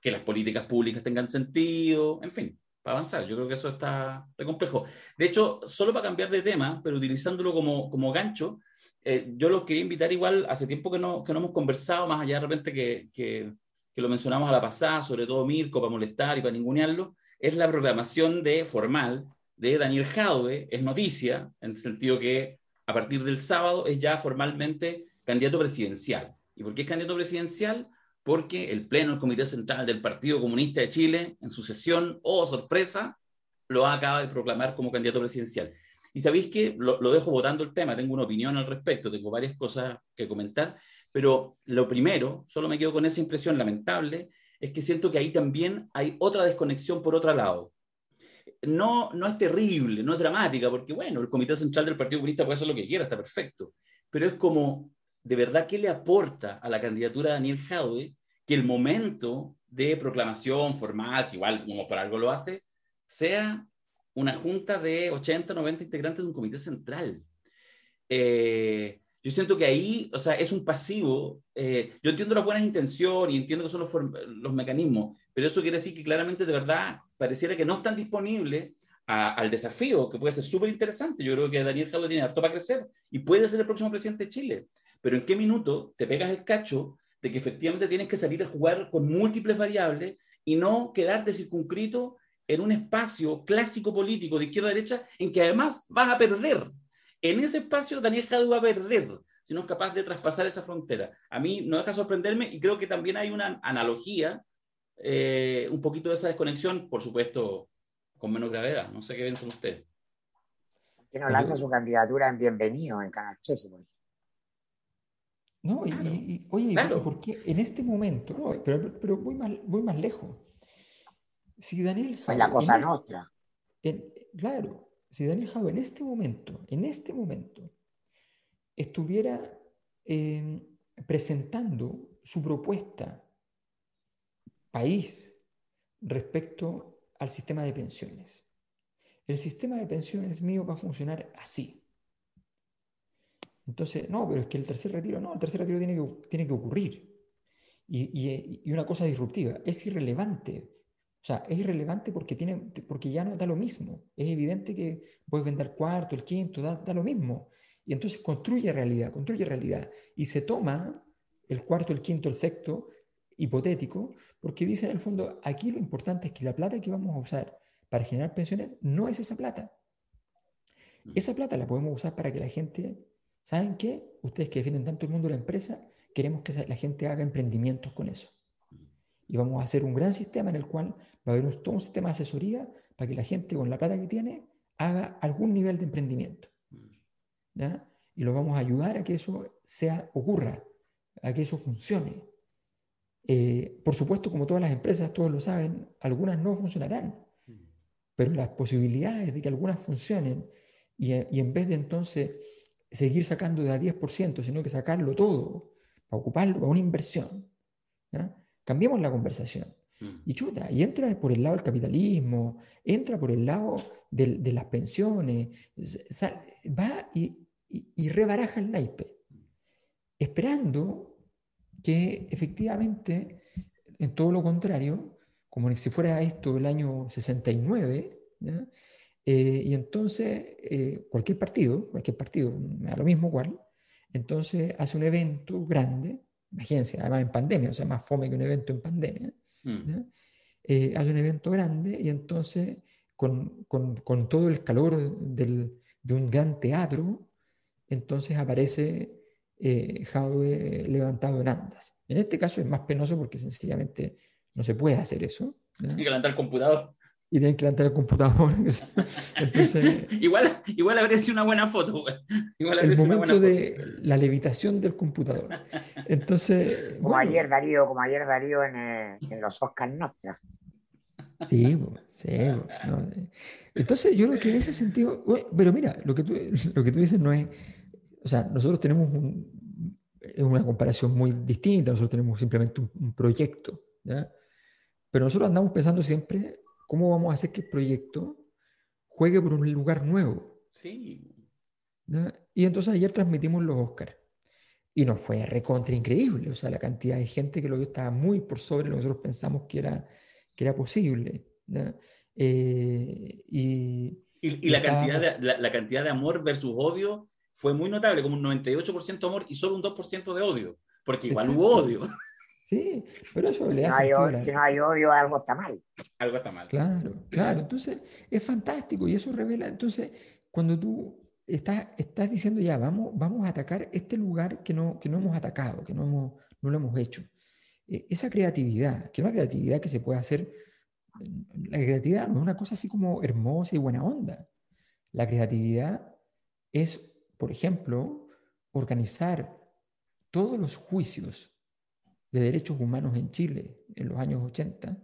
que las políticas públicas tengan sentido, en fin, para avanzar. Yo creo que eso está re complejo. De hecho, solo para cambiar de tema, pero utilizándolo como, como gancho, eh, yo los quería invitar igual, hace tiempo que no, que no hemos conversado, más allá de repente que, que, que lo mencionamos a la pasada, sobre todo Mirko, para molestar y para ningunearlo, es la programación de formal de Daniel Jadwe, es noticia, en el sentido que a partir del sábado es ya formalmente candidato presidencial. ¿Y por qué es candidato presidencial? Porque el Pleno del Comité Central del Partido Comunista de Chile, en su sesión, oh sorpresa, lo acaba de proclamar como candidato presidencial. Y sabéis que lo, dejo votando el tema, tengo una opinión al respecto, tengo varias cosas que comentar, pero lo primero, solo me quedo con esa impresión lamentable, es que siento que ahí también hay otra desconexión por otro lado. No, no es terrible, no es dramática, porque bueno, el Comité Central del Partido Comunista puede hacer lo que quiera, está perfecto, pero es como de verdad qué le aporta a la candidatura de Daniel Jadwe que el momento de proclamación formal, que igual como por algo lo hace, sea una junta de 80, 90 integrantes de un comité central. Eh, yo siento que ahí, o sea, es un pasivo. Eh, yo entiendo las buenas intenciones y entiendo que son los, los, mecanismos, pero eso quiere decir que claramente, de verdad, pareciera que no están disponibles al desafío, que puede ser súper interesante. Yo creo que Daniel Jadwe tiene harto para crecer y puede ser el próximo presidente de Chile pero ¿en qué minuto te pegas el cacho de que efectivamente tienes que salir a jugar con múltiples variables y no quedarte circunscrito en un espacio clásico político de izquierda a derecha en que además vas a perder. En ese espacio Daniel Jadue va a perder si no es capaz de traspasar esa frontera. A mí no deja sorprenderme y creo que también hay una analogía, eh, un poquito de esa desconexión, por supuesto, con menos gravedad. No sé qué piensan ustedes. Que no lanza su candidatura en Bienvenido en Canal 13, No, y, oye, porque en este momento, pero, pero voy, más, voy más lejos. Si Daniel Pues la cosa este nuestra. claro, si Daniel Jau en este momento, en este momento, estuviera em, presentando su propuesta país respecto al sistema de pensiones. El sistema de pensiones mío va a funcionar así. Entonces, no, pero es que el tercer retiro, no, el tercer retiro tiene que, tiene que ocurrir. Y, y, una cosa disruptiva, es irrelevante. O sea, es irrelevante porque, tiene, porque ya no da lo mismo. Es evidente que puedes vender cuarto, el quinto, da, da lo mismo. Y entonces construye realidad, construye realidad. Y se toma el cuarto, el quinto, el sexto, hipotético, porque dice en el fondo, aquí lo importante es que la plata que vamos a usar para generar pensiones no es esa plata. Mm. Esa plata la podemos usar para que la gente, ¿saben qué? Ustedes que defienden tanto el mundo de la empresa, queremos que la gente haga emprendimientos con eso. Y vamos a hacer un gran sistema en el cual va a haber un, todo un sistema de asesoría para que la gente con la plata que tiene haga algún nivel de emprendimiento. Y lo vamos a ayudar a que eso sea, ocurra, a que eso funcione. Eh, por supuesto, como todas las empresas, todos lo saben, algunas no funcionarán, pero las posibilidades de que algunas funcionen y, en vez de entonces seguir sacando de a 10%, sino que sacarlo todo para ocuparlo para una inversión, cambiemos la conversación. Y chuta, y entra por el lado del capitalismo, entra por el lado de las pensiones, va y, y, rebaraja el naipe, esperando que efectivamente, en todo lo contrario, como si fuera esto el año 69, eh, y entonces eh, cualquier partido, cualquier partido, da lo mismo cuál, entonces hace un evento grande, imagínense, además en pandemia, o sea, más fome que un evento en pandemia, mm. eh, hace un evento grande y entonces con, con, con todo el calor del, de un gran teatro, entonces aparece eh, levantado en andas. En este caso es más penoso porque sencillamente no se puede hacer eso. Tiene que levantar el computador. Y tienen que levantar el computador. Entonces, igual, igual habría sido una buena foto. Igual el momento de la levitación del computador. Entonces, como ayer Darío, como ayer Darío en, eh, en los Oscars Nostra. Sí, sí. Entonces, yo creo que en ese sentido, pero mira, lo que tú, lo que tú dices no es, o sea, nosotros tenemos un, una comparación muy distinta, nosotros tenemos simplemente un, proyecto, ¿ya? Pero nosotros andamos pensando siempre cómo vamos a hacer que el proyecto juegue por un lugar nuevo. Sí. Y entonces ayer transmitimos los Oscars. Y nos fue recontra increíble. O sea, la cantidad de gente que lo vio estaba muy por sobre lo que nosotros pensamos que era, que era posible. Eh, y, y, la, cantidad de, la, cantidad de amor versus odio fue muy notable, como un 98% amor y solo un 2% de odio, porque igual hubo odio. Sí, pero eso si le hace. No hay, si no hay odio, algo está mal. Algo está mal. Claro, claro. Entonces, es fantástico y eso revela. Entonces, cuando tú estás, estás diciendo ya, vamos, vamos a atacar este lugar que no, que no hemos atacado, que no, hemos, no lo hemos hecho. E, esa creatividad, que es una creatividad que se puede hacer la creatividad no es una cosa así como hermosa y buena onda. La creatividad es, por ejemplo, organizar todos los juicios de derechos humanos en Chile en los años 80,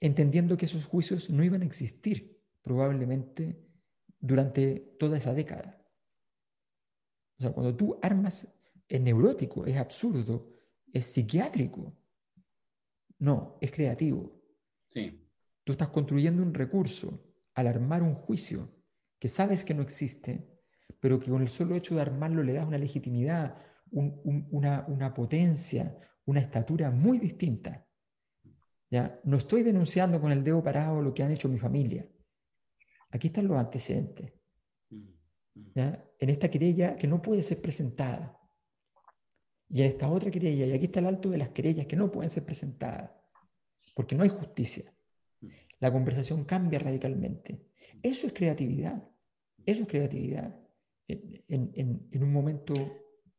entendiendo que esos juicios no iban a existir probablemente durante toda esa década. O sea, cuando tú armas, es neurótico, es absurdo, es psiquiátrico. No, es creativo. Tú estás construyendo un recurso al armar un juicio que sabes que no existe, pero que con el solo hecho de armarlo le das una legitimidad, una, potencia, una estatura muy distinta. ¿Ya? No estoy denunciando con el dedo parado lo que han hecho mi familia. Aquí están los antecedentes. ¿Ya? En esta querella que no puede ser presentada. Y en esta otra querella, y aquí está el alto de las querellas que no pueden ser presentadas porque no hay justicia. la conversación cambia radicalmente. Eso es creatividad, eso es creatividad en, un momento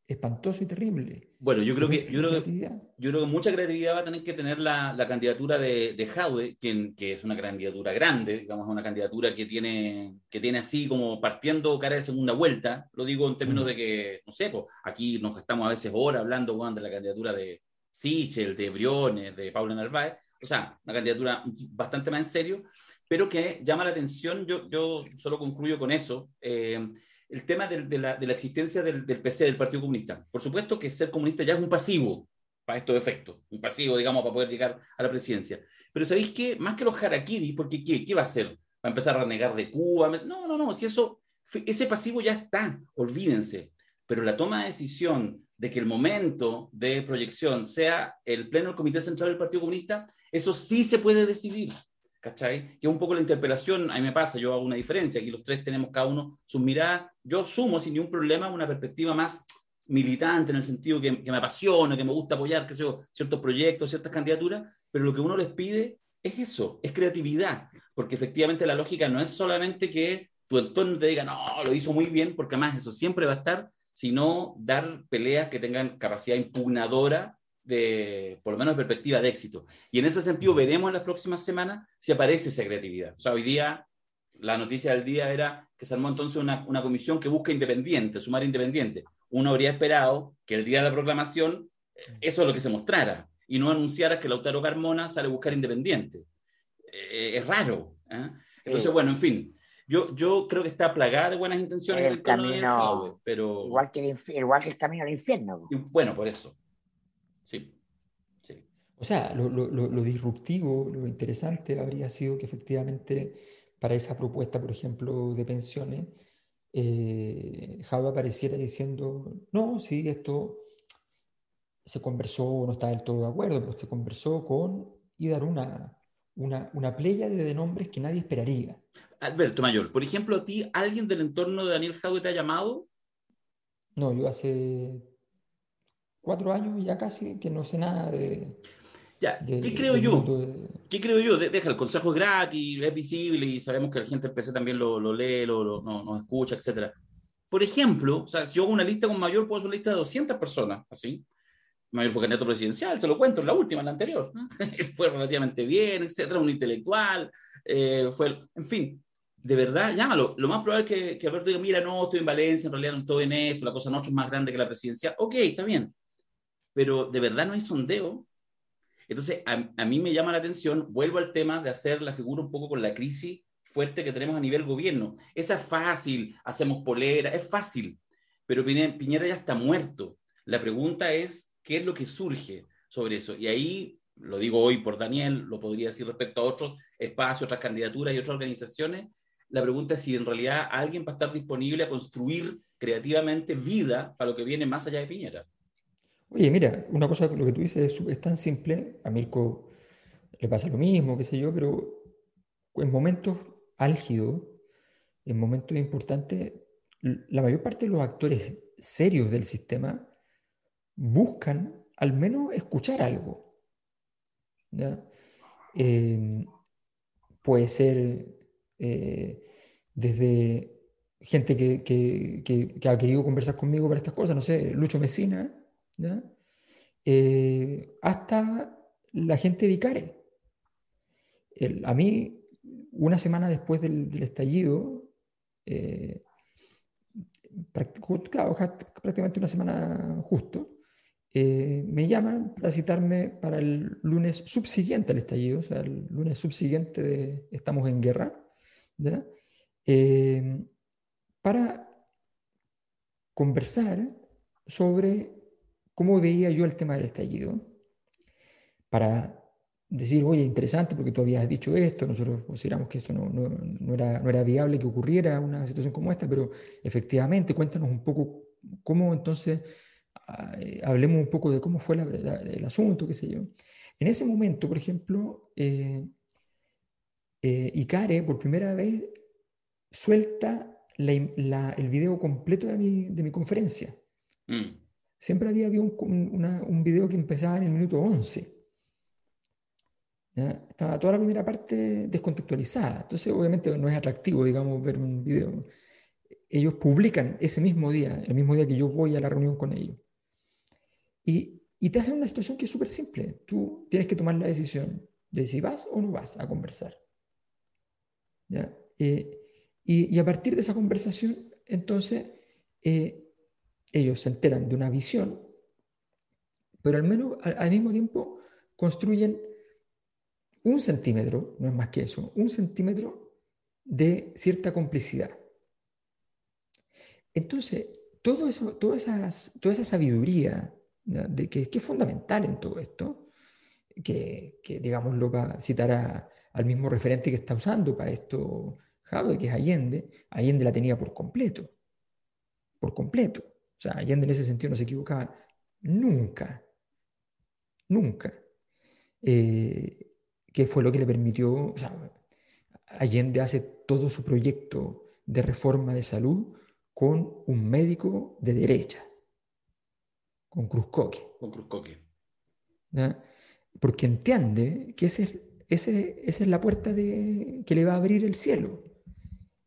espantoso y terrible. Bueno, yo creo, que, yo, creo que, yo creo que mucha creatividad va a tener que tener la, candidatura de, de quien, que es una candidatura grande, digamos, una candidatura que tiene, que tiene así como partiendo cara de segunda vuelta. Lo digo en términos mm. de que, no sé, pues, aquí nos gastamos a veces horas hablando de la candidatura de Sichel, de Briones, de Paula Narváez. O sea, una candidatura bastante más en serio, pero que llama la atención. Yo, yo solo concluyo con eso. Eh, el tema de, la, existencia del, PC, del Partido Comunista. Por supuesto que ser comunista ya es un pasivo para estos efectos, un pasivo, digamos, para poder llegar a la presidencia. Pero ¿sabéis qué? Más que los harakiri, porque ¿qué, qué va a hacer? ¿Va a empezar a renegar de Cuba? No, no, no, si eso, ese pasivo ya está, olvídense. Pero la toma de decisión de que el momento de proyección sea el pleno del Comité Central del Partido Comunista, eso sí se puede decidir. ¿Cachai? Que es un poco la interpelación, a mí me pasa, yo hago una diferencia, aquí los tres tenemos cada uno sus miradas, yo sumo sin ningún problema una perspectiva más militante en el sentido que, me apasiona, que me gusta apoyar, que sé ciertos proyectos, ciertas candidaturas, pero lo que uno les pide es eso, es creatividad, porque efectivamente la lógica no es solamente que tu entorno te diga, no, lo hizo muy bien, porque además eso siempre va a estar, sino dar peleas que tengan capacidad impugnadora de, por lo menos, perspectiva de éxito. Y en ese sentido veremos en las próximas semanas si aparece esa creatividad. O sea, hoy día, la noticia del día era que se armó entonces una, una comisión que busca independiente, sumar independiente. Uno habría esperado que el día de la proclamación eso es lo que se mostrara y no anunciara que Lautaro Carmona sale a buscar independiente. Eh, es raro. ¿eh? Entonces, bueno, en fin, yo, yo creo que está plagada de buenas intenciones el, camino, pero... Igual que, el, igual que el camino al infierno. bueno, por eso. Sí, sí. O sea, lo, disruptivo, lo interesante habría sido que efectivamente para esa propuesta, por ejemplo, de pensiones, eh, Java apareciera diciendo, no, sí, esto se conversó, no está del todo de acuerdo, pero se conversó con y dar una, una, una playa de nombres que nadie esperaría. Alberto Mayor, por ejemplo, a ti, ¿alguien del entorno de Daniel Jadwe te ha llamado? No, yo hace cuatro años ya casi que no sé nada de... Ya, ¿qué creo yo? ¿Qué creo yo? deja, el consejo es gratis, es visible y sabemos que la gente del PC también lo, lo lee, lo, lo no, nos escucha, etc. Por ejemplo, o sea, si yo hago una lista con Mayor, puedo hacer una lista de 200 personas, así. Mayor fue candidato presidencial, se lo cuento, en la última, en la anterior. Él fue relativamente bien, etcétera, un intelectual, eh, fue, en fin, de verdad, llámalo. Lo más probable es que, que Alberto diga, mira, no, estoy en Valencia, en realidad no estoy en esto, la cosa nuestra es más grande que la presidencial. Ok, está bien pero de verdad no hay sondeo. Entonces, a, mí me llama la atención, vuelvo al tema de hacer la figura un poco con la crisis fuerte que tenemos a nivel gobierno. Esa es fácil, hacemos polera, es fácil, pero Piñera ya está muerto. La pregunta es, ¿qué es lo que surge sobre eso? Y ahí, lo digo hoy por Daniel, lo podría decir respecto a otros espacios, otras candidaturas y otras organizaciones, la pregunta es si en realidad alguien va a estar disponible a construir creativamente vida para lo que viene más allá de Piñera. Oye, mira, una cosa, lo que tú dices es, tan simple, a Mirko le pasa lo mismo, qué sé yo, pero en momentos álgidos, en momentos importantes, la mayor parte de los actores serios del sistema buscan al menos escuchar algo. Em, puede ser eh, desde gente que, que, ha querido conversar conmigo para estas cosas, no sé, Lucho Mesina, eh, hasta la gente de ICARE. a mí, una semana después del, estallido, eh, prácticamente una semana justo, eh, me llaman para citarme para el lunes subsiguiente al estallido, o sea, el lunes subsiguiente de Estamos en Guerra, para conversar sobre cómo veía yo el tema del estallido, para decir, oye, interesante porque tú habías dicho esto, nosotros consideramos que esto no, no, era, no era viable que ocurriera una situación como esta, pero efectivamente, cuéntanos un poco cómo entonces, ah, eh, hablemos un poco de cómo fue el asunto, qué sé yo. En ese momento, por ejemplo, eh, eh, Icare por primera vez suelta el video completo de mi, de mi conferencia. Mm. Siempre había habido un, un, video que empezaba en el minuto 11. Estaba toda la primera parte descontextualizada. Entonces, obviamente, no es atractivo, digamos, ver un video. Ellos publican ese mismo día, el mismo día que yo voy a la reunión con ellos. Y, y te hacen una situación que es súper simple. Tú tienes que tomar la decisión de si vas o no vas a conversar. Eh, y, y, a partir de esa conversación, entonces, eh, ellos se enteran de una visión, pero al menos al mismo tiempo construyen un centímetro, no es más que eso, un centímetro de cierta complicidad. Entonces, todo eso, toda, toda esa sabiduría de que, es fundamental en todo esto, que, que digamos, lo va a citar al mismo referente que está usando para esto Jave, que es Allende, Allende la tenía por completo, por completo. O sea, Allende en ese sentido no se equivocaba nunca, nunca. Eh, que fue lo que le permitió, o sea, Allende hace todo su proyecto de reforma de salud con un médico de derecha, con Cruzcoque. Con Cruzcoque. Porque entiende que ese, ese, esa es la puerta de, que le va a abrir el cielo.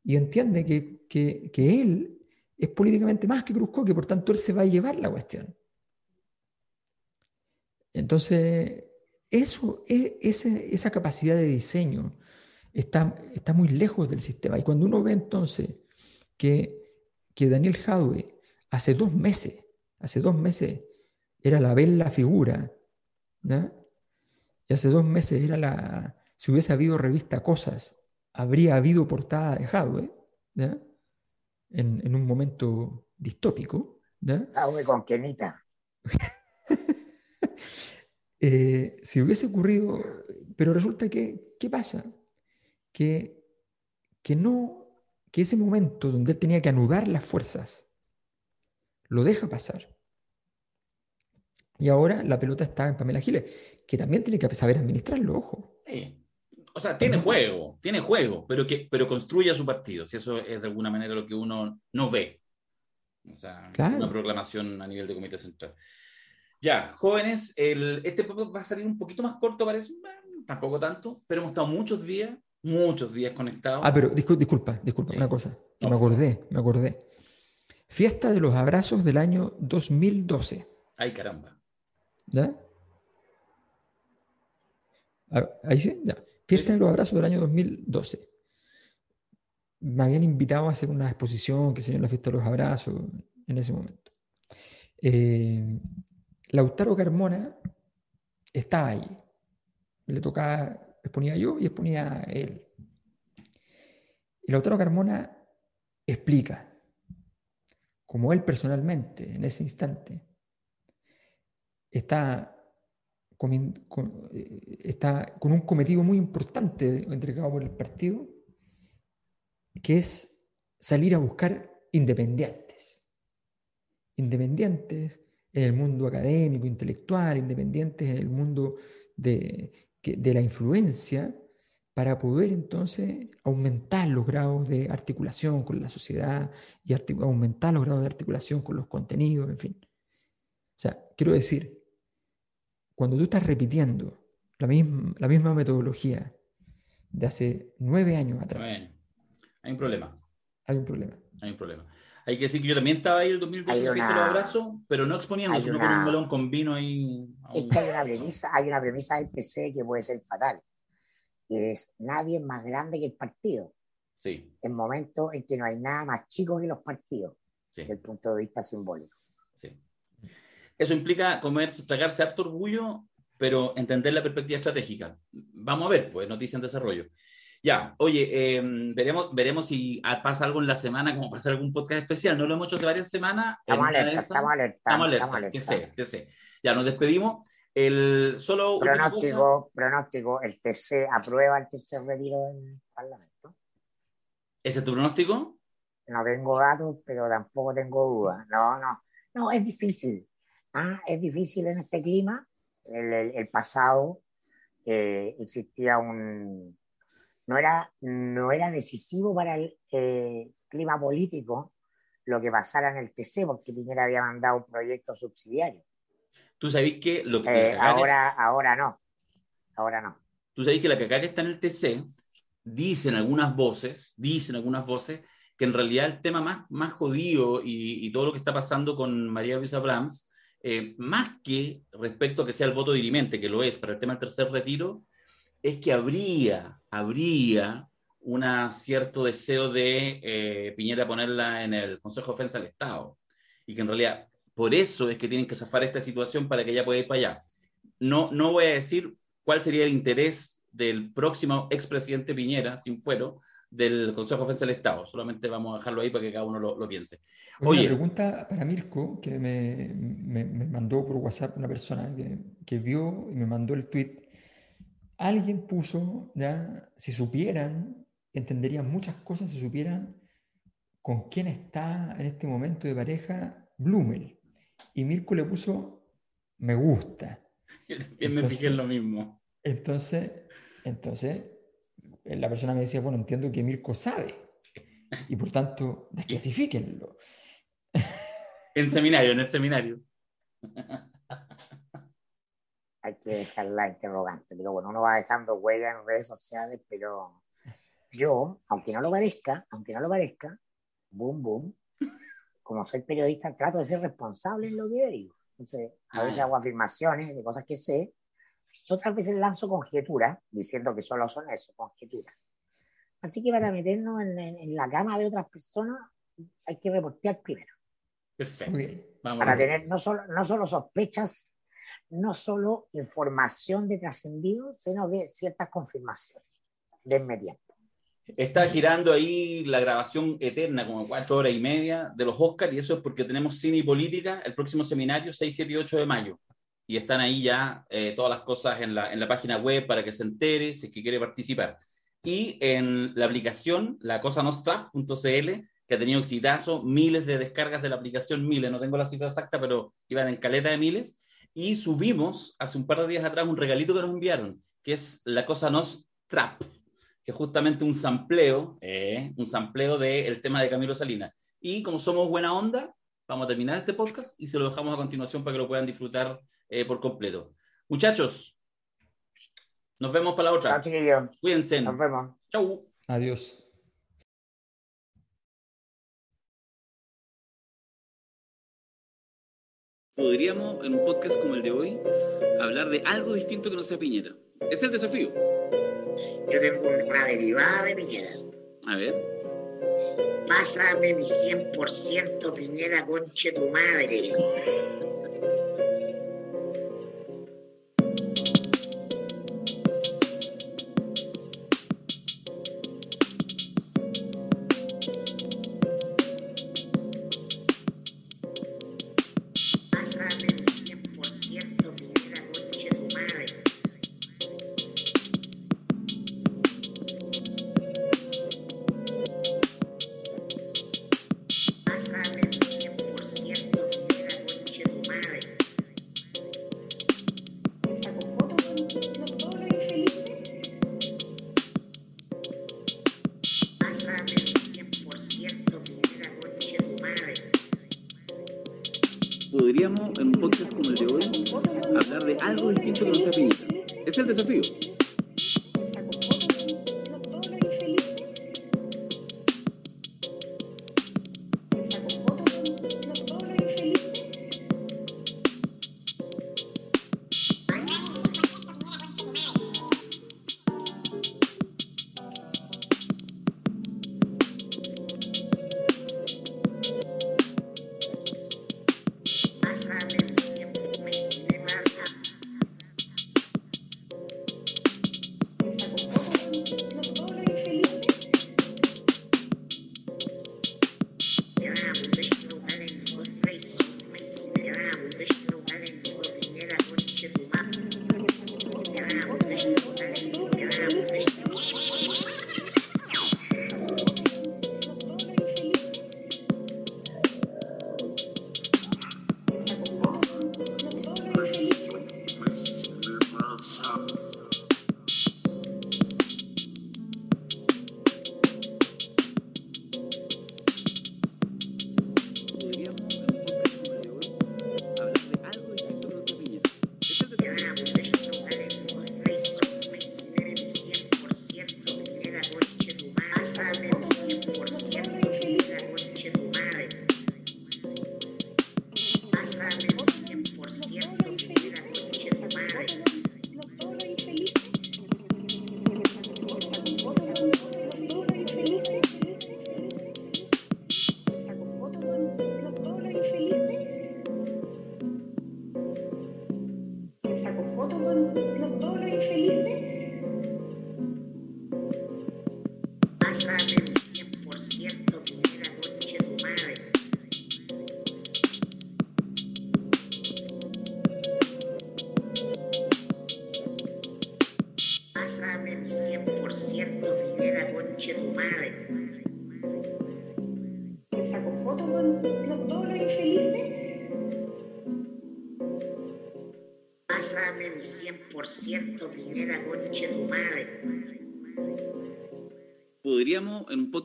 Y entiende que, que, que él es políticamente más que Cruzcoque, por tanto él se va a llevar la cuestión. Entonces, eso, e, esa capacidad de diseño está, está muy lejos del sistema. Y cuando uno ve entonces que, que Daniel Jadwe hace dos meses, hace dos meses era la bella figura, y hace dos meses era la, si hubiese habido revista Cosas, habría habido portada de Jadwe, en, en, un momento distópico. Jadwe con Kenita. Eh, si hubiese ocurrido, pero resulta que, ¿qué pasa? Que, que no, que ese momento donde él tenía que anudar las fuerzas, lo deja pasar. Y ahora la pelota está en Pamela Giles, que también tiene que saber administrarlo, ojo. Sí. O sea, tiene juego, tiene juego, pero, que, pero construye a su partido, si eso es de alguna manera lo que uno no ve. O sea, una proclamación a nivel de comité central. Ya, jóvenes, el, este va a salir un poquito más corto, parece, tampoco tanto, pero hemos estado muchos días, muchos días conectados. Ah, pero disculpa, disculpa, una cosa, me acordé, me acordé. Fiesta de los abrazos del año 2012. Ay, caramba. ¿Ya? Ah, ahí sí, ya. Fiesta de los abrazos del año 2012. Me habían invitado a hacer una exposición, que se llama la fiesta de los abrazos, en ese momento. Eh, Lautaro Carmona estaba ahí. Le tocaba, exponía yo y exponía él. Y Lautaro Carmona explica, como él personalmente en ese instante está con, está con un cometido muy importante entregado por el partido, que es salir a buscar independientes. Independientes en el mundo académico, intelectual, independientes en el mundo de, de la influencia, para poder entonces aumentar los grados de articulación con la sociedad y aumentar los grados de articulación con los contenidos, en fin. O sea, quiero decir, cuando tú estás repitiendo la misma, la misma metodología de hace nueve años atrás. hay un problema. Hay un problema. Hay un problema. Hay que decir que yo también estaba ahí el 2012 en los abrazos, pero no exponiendo, sino con un melón con vino ahí. Es que hay una premisa, hay una premisa del PC que puede ser fatal. Que es nadie es más grande que el partido. Sí. En momentos en que no hay nada más chico que los partidos, desde el punto de vista simbólico. Sí. Eso implica comer, tragarse harto orgullo, pero entender la perspectiva estratégica. Vamos a ver, pues, noticia en desarrollo. Ya, oye, em, veremos, veremos si pasa algo en la semana, como pasar algún podcast especial. No lo hemos hecho hace varias semanas. Estamos alerta, estamos alerta. Estamos alerta, que sé, que sé. Ya, nos despedimos. El solo pronóstico, pronóstico, el TC aprueba el tercer retiro del Parlamento. ¿Ese es tu pronóstico? No tengo datos, pero tampoco tengo dudas. No, no, no, es difícil. Ah, es difícil en este clima. El, el, pasado eh, existía un, no era, no era decisivo para el eh, clima político lo que pasara en el TC, porque Piñera había mandado un proyecto subsidiario. Tú sabés que lo que... Eh, ahora, ahora no, ahora no. Tú sabes que la cacá que está en el TC, dicen algunas voces, dicen algunas voces, que en realidad el tema más, más jodido y, todo lo que está pasando con María Luisa Brahms, eh, más que respecto a que sea el voto dirimente, que lo es para el tema del tercer retiro, es que habría, habría un cierto deseo de eh, Piñera ponerla en el Consejo de Defensa del Estado. Y que en realidad por eso es que tienen que zafar esta situación para que ella pueda ir para allá. No, no voy a decir cuál sería el interés del próximo expresidente Piñera, sin fuero, del Consejo de Defensa del Estado. Solamente vamos a dejarlo ahí para que cada uno lo, piense. Oye, una pregunta para Mirko, que me, me, mandó por WhatsApp una persona que, que, vio y me mandó el tweet. Alguien puso, ya, si supieran, entenderían muchas cosas si supieran con quién está en este momento de pareja Blumel. Y Mirko le puso, me gusta. Yo también me fijé en lo mismo. Entonces, entonces, la persona me decía, bueno, entiendo que Mirko sabe. Y por tanto, desclasifíquenlo. En seminario, en el seminario. Hay que dejar la interrogante, pero bueno, uno va dejando huella en redes sociales, pero yo, aunque no lo parezca, aunque no lo parezca, boom, boom, como soy periodista, trato de ser responsable en lo que digo. Entonces, a veces ah. hago afirmaciones de cosas que sé, y otras veces lanzo conjeturas, diciendo que solo son eso, conjeturas. Así que para meternos en, la cama de otras personas, hay que reportear primero. Perfecto. para tener no solo, no solo sospechas, no solo información de trascendido, sino que ciertas confirmaciones. Denme tiempo. Está girando ahí la grabación eterna, como cuatro horas y media, de los Oscars, y eso es porque tenemos cine y política, el próximo seminario, 6, 7 y 8 de mayo. Y están ahí ya eh, todas las cosas en la, en la página web para que se entere si es que quiere participar. Y en la aplicación, la cosa que ha tenido exitazo, miles de descargas de la aplicación, miles, no tengo la cifra exacta, pero iban en caleta de miles. Y subimos hace un par de días atrás un regalito que nos enviaron, que es la cosa Trap que es justamente un sampleo, eh, un sampleo del tema de Camilo Salinas. Y como somos buena onda, vamos a terminar este podcast y se lo dejamos a continuación para que lo puedan disfrutar eh, por completo. Muchachos, nos vemos para la otra. Cuídense. Nos vemos. Chau. Adiós. Podríamos, en un podcast como el de hoy, hablar de algo distinto que no sea Piñera. Es el desafío. Yo tengo una derivada de Piñera. A ver. Pásame mi 100% Piñera, conche tu madre.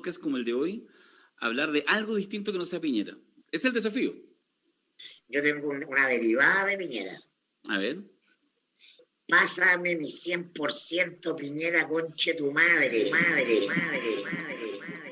Podcast como el de hoy, hablar de algo distinto que no sea Piñera. Es el desafío. Yo tengo una derivada de Piñera. A ver. Pásame mi 100% Piñera, conche tu madre, madre, madre, madre.